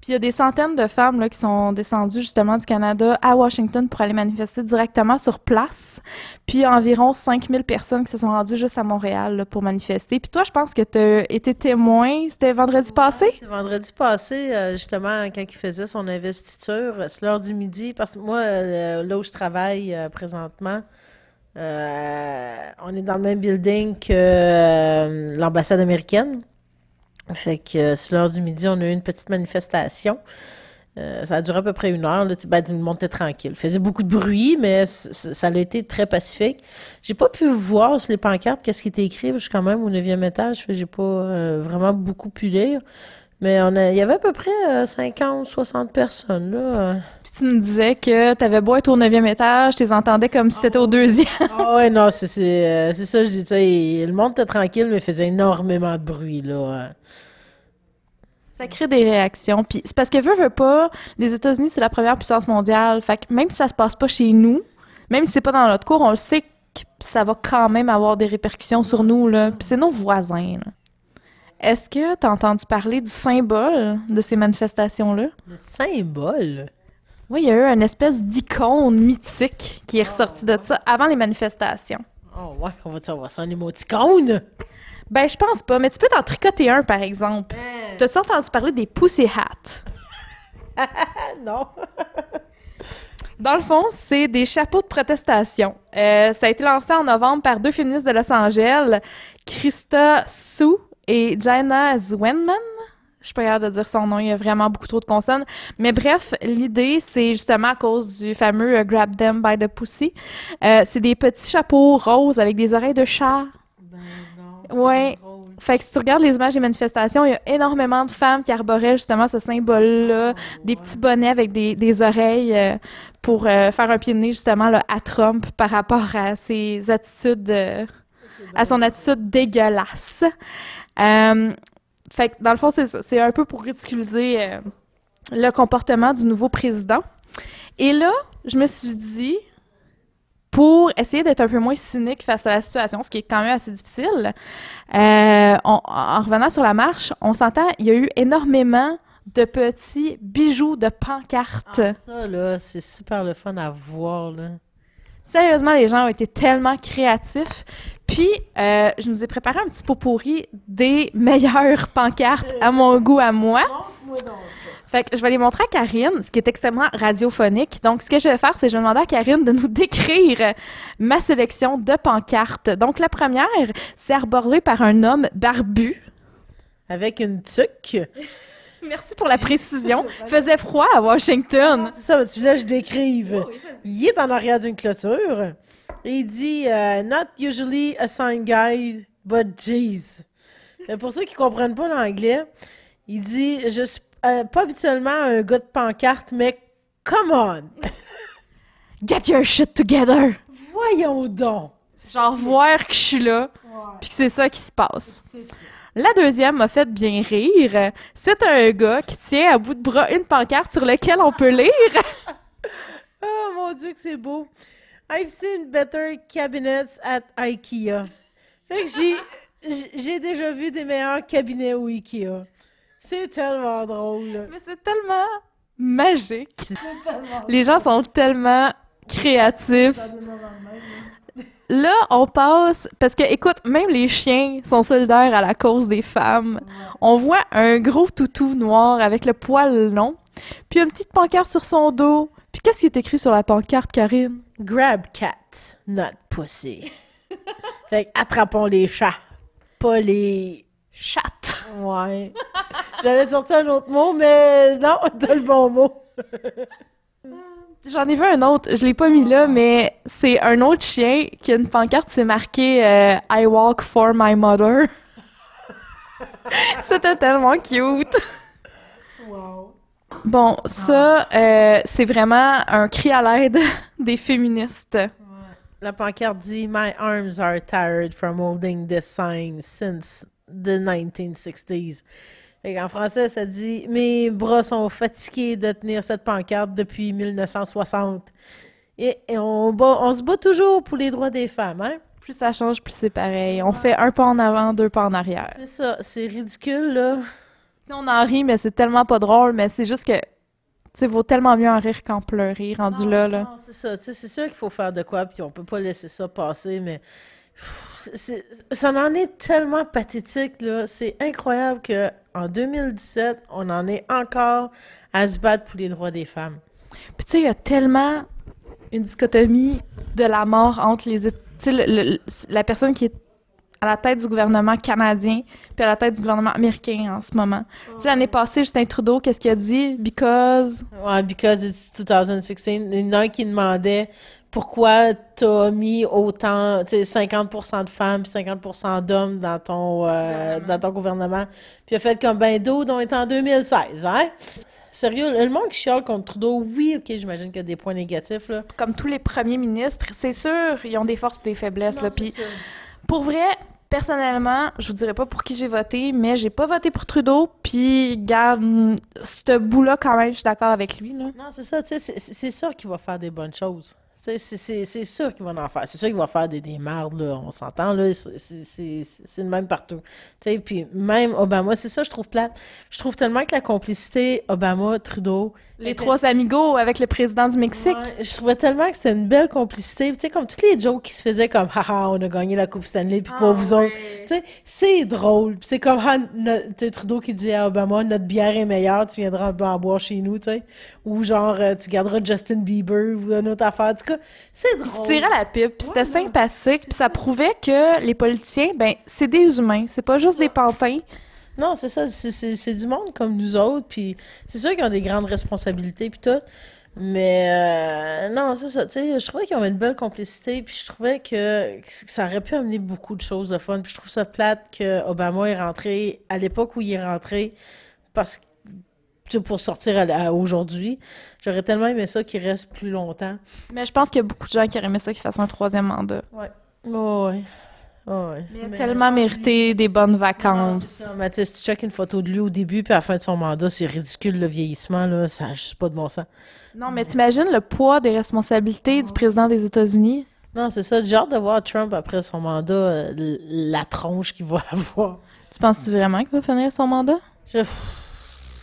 Puis il y a des centaines de femmes là, qui sont descendues justement du Canada à Washington pour aller manifester directement sur place. Puis il y a environ 5000 personnes qui se sont rendues juste à Montréal là, pour manifester. Puis toi, je pense que tu as été témoin, c'était vendredi passé? C'est vendredi passé, euh, justement, quand il faisait son investiture, c'est l'heure du midi, parce que moi, euh, là où je travaille euh, présentement, euh, on est dans le même building que euh, l'ambassade américaine. Fait que euh, c'est l'heure du midi, on a eu une petite manifestation. Euh, ça a duré à peu près une heure. Ben, tout le monde était tranquille. Il faisait beaucoup de bruit, mais ça a été très pacifique. J'ai pas pu voir sur les pancartes qu'est-ce qui était écrit. Je suis quand même au neuvième étage. J'ai pas euh, vraiment beaucoup pu lire. Mais on a, il y avait à peu près euh, 50, 60 personnes, là. euh. Puis tu me disais que tu avais beau être au 9e étage, tu les entendais comme si tu étais au deuxième. Ah ouais, non, c'est c'est, euh, c'est ça, je dis, tu le monde était tranquille, mais faisait énormément de bruit, là. euh. Ça crée des réactions. Puis c'est parce que veut, veut pas, les États-Unis, c'est la première puissance mondiale. Fait que même si ça se passe pas chez nous, même si c'est pas dans notre cours, on le sait que ça va quand même avoir des répercussions sur nous, là. Puis c'est nos voisins, là. Est-ce que tu as entendu parler du symbole de ces manifestations-là? Le symbole? Oui, il y a eu une espèce d'icône mythique qui est ressortie de ça avant les manifestations. Oh ouais, on va-tu avoir ça en émoticône? Ben, je pense pas, mais tu peux t'en tricoter un, par exemple. T'as-tu entendu parler des Pussy Hats? (laughs) Non. Dans le fond, c'est des chapeaux de protestation. Euh, ça a été lancé en novembre par deux féministes de Los Angeles, Krista Sue et Jana Zwenman. Je suis pas capable de dire son nom, il y a vraiment beaucoup trop de consonnes. Mais bref, l'idée, c'est justement à cause du fameux euh, Grab Them by the Pussy. Euh, c'est des petits chapeaux roses avec des oreilles de chat. Ben non. Ouais. Fait que si tu regardes les images des manifestations, il y a énormément de femmes qui arboraient justement ce symbole-là, des petits bonnets avec des, des oreilles euh, pour faire un pied de nez justement là, à Trump par rapport à ses attitudes, euh, à son attitude dégueulasse. Euh, fait que dans le fond, c'est. C'est un peu pour ridiculiser euh, le comportement du nouveau président. Et là, je me suis dit, pour essayer d'être un peu moins cynique face à la situation, ce qui est quand même assez difficile, euh, en revenant sur la marche, on s'entend, il y a eu énormément de petits bijoux de pancartes. Ah, ça, là, c'est super le fun à voir, là. Sérieusement, les gens ont été tellement créatifs. Puis, euh, je nous ai préparé un petit pot pourri des (laughs) meilleures pancartes à mon goût, à moi. Fait que je vais les montrer à Karine, ce qui est extrêmement radiophonique. Donc, ce que je vais faire, c'est que je vais demander à Karine de nous (laughs) décrire ma sélection de pancartes. Donc, la première, c'est arborée par un homme barbu. Avec une tuque. (laughs) Merci pour la précision. Faisait froid à Washington. C'est ça, mais tu voulais que je décrive. Il est en arrière d'une clôture et il dit euh, Not usually a sign guy, but jeez. Euh, Pour ceux qui comprennent pas l'anglais, il dit Je suis euh, pas habituellement un gars de pancarte, mais come on! (laughs) Get your shit together. Voyons donc! Genre voir que je suis là, puis que c'est ça qui se passe. La deuxième m'a fait bien rire. C'est un gars qui tient à bout de bras une pancarte sur laquelle on peut lire. (laughs) Oh mon dieu, que c'est beau! I've seen better cabinets at IKEA. Fait que j'ai, déjà vu des meilleurs cabinets au IKEA. C'est tellement drôle. Mais c'est tellement magique. Les gens sont tellement créatifs. Là, on passe parce que écoute, même les chiens sont solidaires à la cause des femmes. On voit un gros toutou noir avec le poil long, puis une petite pancarte sur son dos. Puis qu'est-ce qui est écrit sur la pancarte, Karine? Grab cat, not pussy. (laughs) fait que attrapons les chats, pas les. Chatte. Ouais. J'allais sortir un autre mot, mais non, (laughs) t'as le bon mot. (laughs) J'en ai vu un autre, je l'ai pas mis là, mais c'est un autre chien qui a une pancarte, c'est marqué euh, I walk for my mother. (laughs) C'était tellement cute. Wow. Bon, ça, euh, c'est vraiment un cri à l'aide (laughs) des féministes. La pancarte dit My arms are tired from holding this sign since the 1960s. En français, ça dit Mes bras sont fatigués de tenir cette pancarte depuis 1960. Et, et on, bat- on se bat toujours pour les droits des femmes, hein? Plus ça change, plus c'est pareil. On fait un pas en avant, deux pas en arrière. C'est ça, c'est ridicule, là. On en rit, mais c'est tellement pas drôle, mais c'est juste que, tu vaut tellement mieux en rire qu'en pleurer, rendu là, là. Non, c'est ça. C'est sûr qu'il faut faire de quoi, puis on peut pas laisser ça passer, mais ça en est tellement pathétique, là. C'est incroyable que en 2017, on en est encore à se battre pour les droits des femmes. Puis tu sais, il y a tellement une dichotomie de la mort entre les... Tu sais, la personne qui est à la tête du gouvernement canadien puis à la tête du gouvernement américain en ce moment. Tu sais, l'année passée, Justin Trudeau, qu'est-ce qu'il a dit? Because... Ouais, because it's 2016. Il y en a un qui demandait pourquoi t'as mis autant, tu sais, 50% de femmes puis 50% d'hommes dans ton, euh, dans ton gouvernement? Puis il a fait comme ben d'autres, on est en 2016, hein? Sérieux, le monde qui chiale contre Trudeau, oui, ok, j'imagine qu'il y a des points négatifs, là. Comme tous les premiers ministres, c'est sûr, ils ont des forces et des faiblesses. là. Puis pour vrai, personnellement, je vous dirais pas pour qui j'ai voté, mais j'ai pas voté pour Trudeau. Puis, garde, ce bout-là, quand même, je suis d'accord avec lui. Là. Non, c'est ça, tu sais, c'est sûr qu'il va faire des bonnes choses. C'est sûr qu'il va en faire. C'est sûr qu'il va faire des, des mardes, là, on s'entend, là. C'est le même partout. Tu sais, puis même Obama, c'est ça, je trouve plate. Je trouve tellement que la complicité Obama-Trudeau. Les trois amigos avec le président du Mexique. Ouais, je trouvais tellement que c'était une belle complicité. Tu sais, comme toutes les jokes qui se faisaient comme haha, on a gagné la Coupe Stanley, puis pas vous autres. Tu sais, c'est drôle. Puis c'est comme ah, no- tu sais, Trudeau qui dit à Obama notre bière est meilleure, tu viendras en, boire chez nous, tu sais. Ou genre, euh, tu garderas Justin Bieber ou une autre affaire. En tout cas, c'est Ils se drôle. tiraient la pipe, puis c'était Ouais, sympathique, puis ça prouvait que les politiciens, ben, c'est des humains, c'est pas juste des pantins. Non, c'est ça. c'est- du monde comme nous autres. Puis c'est sûr qu'ils ont des grandes responsabilités, puis tout. Mais euh, non, c'est ça. Tu sais, je trouvais qu'ils avaient une belle complicité, puis je trouvais que, que ça aurait pu amener beaucoup de choses de fun. Puis je trouve ça plate que Obama est rentré à l'époque où il est rentré, parce pour sortir à, à aujourd'hui. J'aurais tellement aimé ça qu'il reste plus longtemps. Mais je pense qu'il y a beaucoup de gens qui auraient aimé ça qu'il fasse un troisième mandat. Oh, ouais. Oh, ouais. Il a Mais tellement mérité des bonnes Non, vacances. ça. Mais tu si tu checkes une photo de lui au début, puis à la fin de son mandat, c'est ridicule le vieillissement, là. Ça n'a juste pas de bon sens. Non, mais t'imagines le poids des responsabilités du président des États-Unis? Non, c'est ça. J'ai hâte de voir Trump après son mandat, euh, la tronche qu'il va (laughs) avoir. Tu penses-tu vraiment qu'il va finir son mandat? Je- pff,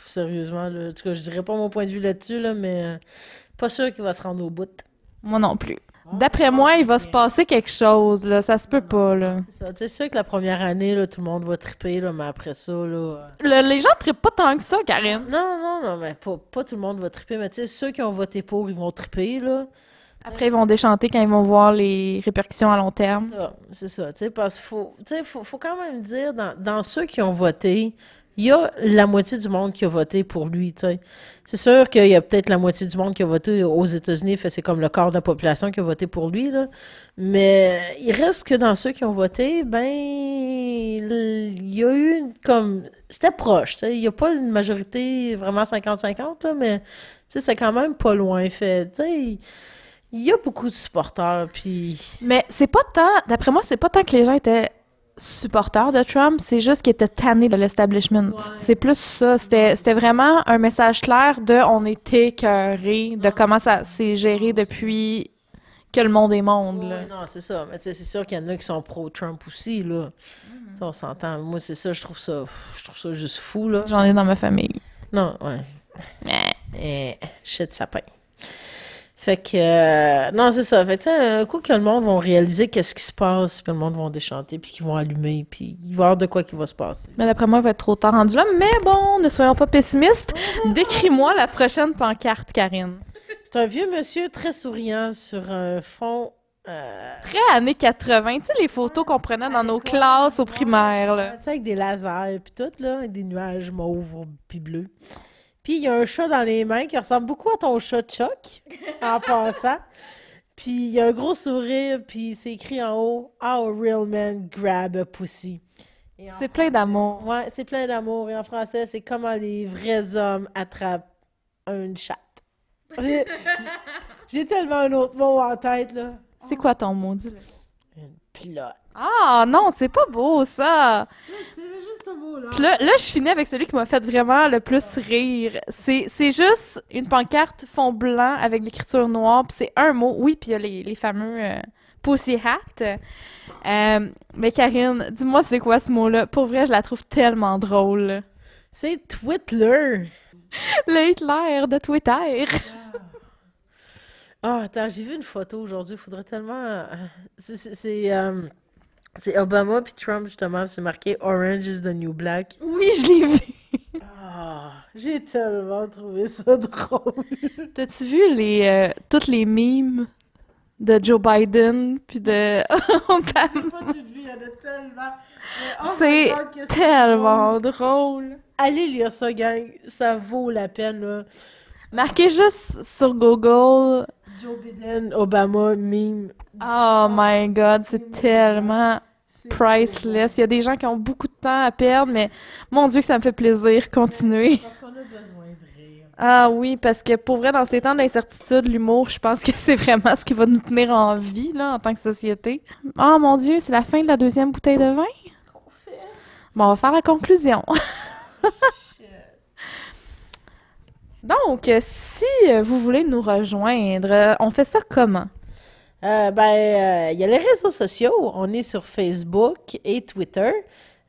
Sérieusement, là. En tout cas, je dirais pas mon point de vue là-dessus, là, mais euh, pas sûr qu'il va se rendre au bout. Moi non plus. D'après moi, il va se passer quelque chose, là. Ça se peut pas, là. C'est sûr que la première année, là, tout le monde va triper, là, mais après ça, là. euh, Le- les gens trippent pas tant que ça, Karine. Non, non, non, mais pas, pas tout le monde va triper, mais tu sais, ceux qui ont voté pour, ils vont triper, là. Après, ils vont déchanter quand ils vont voir les répercussions à long terme. C'est ça, c'est ça. Tu sais, parce qu'il faut, faut, faut quand même dire, dans, dans ceux qui ont voté, il y a la moitié du monde qui a voté pour lui, tu sais. C'est sûr qu'il y a peut-être la moitié du monde qui a voté aux États-Unis, fait c'est comme le quart de la population qui a voté pour lui, là. Mais il reste que dans ceux qui ont voté, ben, il y a eu comme, c'était proche. Il n'y a pas une majorité vraiment 50-50, là, mais, c'est quand même pas loin fait. Il y a beaucoup de supporters, puis... Mais c'est pas tant, d'après moi, c'est pas tant que les gens étaient supporters de Trump, c'est juste qu'ils étaient tannés de l'establishment. C'est plus ça. C'était vraiment un message clair de on est écœuré de comment ça s'est géré depuis que le monde est monde. là. Ouais, non, c'est ça. Mais c'est sûr qu'il y en a qui sont pro-Trump aussi, là. Sais, On s'entend. Moi, c'est ça, je trouve ça, je trouve ça juste fou, là. J'en ai dans ma famille. Non, ouais. Eh, shit, sapin. Fait que, euh, non, c'est ça. Fait que, un coup que le monde va réaliser qu'est-ce qui se passe, puis le monde va déchanter, puis qu'ils vont allumer, puis il va y avoir de quoi qui va se passer. Mais d'après moi, il va être trop tard rendu là. Mais bon, ne soyons pas pessimistes. (laughs) Décris-moi la prochaine pancarte, Karine. C'est un vieux monsieur très souriant sur un fond... euh, Très années 80. Tu sais, les photos qu'on prenait dans nos classes au primaire. Tu sais, avec des lasers, puis tout, là, avec des nuages mauves puis bleus. Puis il y a un chat dans les mains qui ressemble beaucoup à ton chat Chuck, en (laughs) passant. Puis il y a un gros sourire, puis c'est écrit en haut « How a real man grab a pussy ». C'est plein d'amour. Ouais, c'est plein d'amour. Et en français, c'est comment les vrais hommes attrapent une chatte. J'ai j'ai tellement un autre mot en tête, là. C'est quoi ton mot, dis-le? Une pilote. Ah non, c'est pas beau ça. C'est juste mot, là. Puis là, là, je finis avec celui qui m'a fait vraiment le plus rire. C'est c'est juste une pancarte fond blanc avec l'écriture noire, puis c'est un mot. Oui, puis il y a les, les fameux euh, pussy hat. Euh, mais Karine, dis-moi c'est quoi ce mot-là? Pour vrai, je la trouve tellement drôle. C'est Twitter. (laughs) Le Hitler de Twitter. Ah, attends, j'ai vu une photo aujourd'hui. Il faudrait tellement. euh, c'est- C'est Obama puis Trump, justement. C'est marqué Orange is the new black. Oui, je l'ai vu. Ah, j'ai tellement trouvé ça drôle. T'as-tu vu les, euh, toutes les mimes de Joe Biden puis de (laughs) Obama? Pas tout vu, il y en a tellement. Mais my C'est tellement drôle. Allez lire ça, gang. Ça vaut la peine, là. Marquez juste sur Google. Joe Biden, Obama, meme. Oh my god, c'est tellement priceless. Il y a des gens qui ont beaucoup de temps à perdre, mais mon Dieu que ça me fait plaisir. Continuer. Parce qu'on a besoin de rire. Ah oui, parce que pour vrai, dans ces temps d'incertitude, l'humour, je pense que (laughs) c'est vraiment ce qui va nous tenir en vie, là, en tant que société. Oh mon Dieu, c'est la fin de la deuxième bouteille de vin? Qu'on fait? Bon, on va faire la conclusion. (laughs) Donc, si vous voulez nous rejoindre, on fait ça comment? Euh, ben, euh, il y a les réseaux sociaux. On est sur Facebook et Twitter.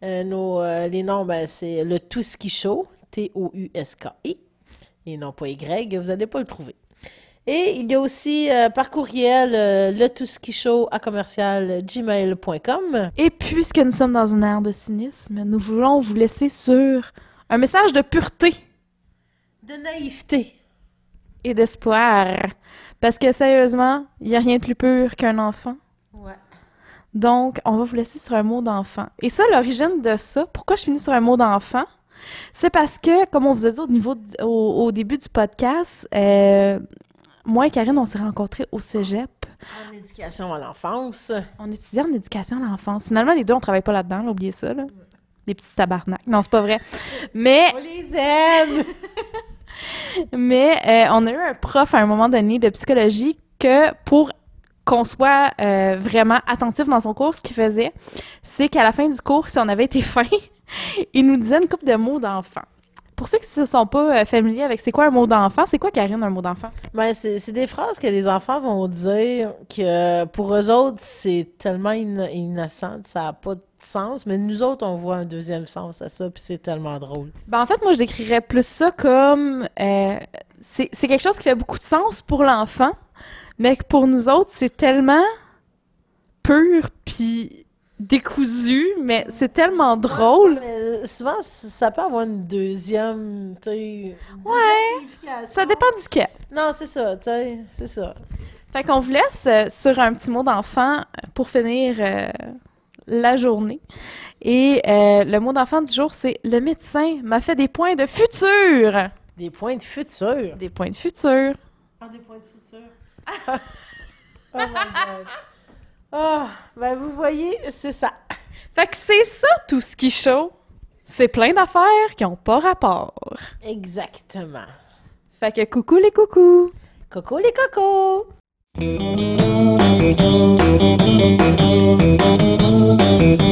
Euh, nos, euh, les noms, ben, c'est le Touski Show, T-O-U-S-K-I, et non pas Y. Vous n'allez pas le trouver. Et il y a aussi euh, par courriel euh, le Touski Show à commercial gmail.com. Et puisque nous sommes dans une ère de cynisme, nous voulons vous laisser sur un message de pureté De naïveté. et d'espoir. Parce que sérieusement, il n'y a rien de plus pur qu'un enfant. Ouais. Donc, on va vous laisser sur un mot d'enfant. Et ça, l'origine de ça, pourquoi je finis sur un mot d'enfant? C'est parce que, comme on vous a dit au, niveau au, au début du podcast, euh, moi et Karine, on s'est rencontrés au cégep. En éducation à l'enfance. On étudiait en éducation à l'enfance. Finalement, les deux, on travaille pas là-dedans, là, oubliez ça, là. Des petits tabarnak. Non, c'est pas vrai. Mais On les aime! (laughs) Mais euh, on a eu un prof à un moment donné de psychologie que pour qu'on soit euh, vraiment attentif dans son cours, ce qu'il faisait, c'est qu'à la fin du cours, si on avait été (laughs) fin, il nous disait une couple de mots d'enfant. Pour ceux qui ne sont pas euh, familiers avec c'est quoi un mot d'enfant, c'est quoi, Karine, un mot d'enfant? Ben, c'est des phrases que les enfants vont dire que pour eux autres, c'est tellement inno- innocent, ça n'a pas de sens, mais nous autres, on voit un deuxième sens à ça, puis c'est tellement drôle. Ben, en fait, moi, je décrirais plus ça comme... euh, c'est quelque chose qui fait beaucoup de sens pour l'enfant, mais que pour nous autres, c'est tellement pur puis décousu, mais c'est tellement drôle. Mais souvent, ça peut avoir une deuxième, tu sais... Ouais, Ça dépend du cas. Non, c'est ça, tu sais, c'est ça. Fait qu'on vous laisse euh, sur un petit mot d'enfant pour finir euh, la journée. Et euh, le mot d'enfant du jour, c'est le médecin m'a fait des points de futur. Des points de futur. Des points de futur. Ah, des points de futur. (laughs) oh my god. Ah, ben vous voyez, c'est ça. Fait que c'est ça tout ce qui chaud. C'est plein d'affaires qui ont pas rapport. Exactement. Fait que coucou les coucous. Coco les cocos. Música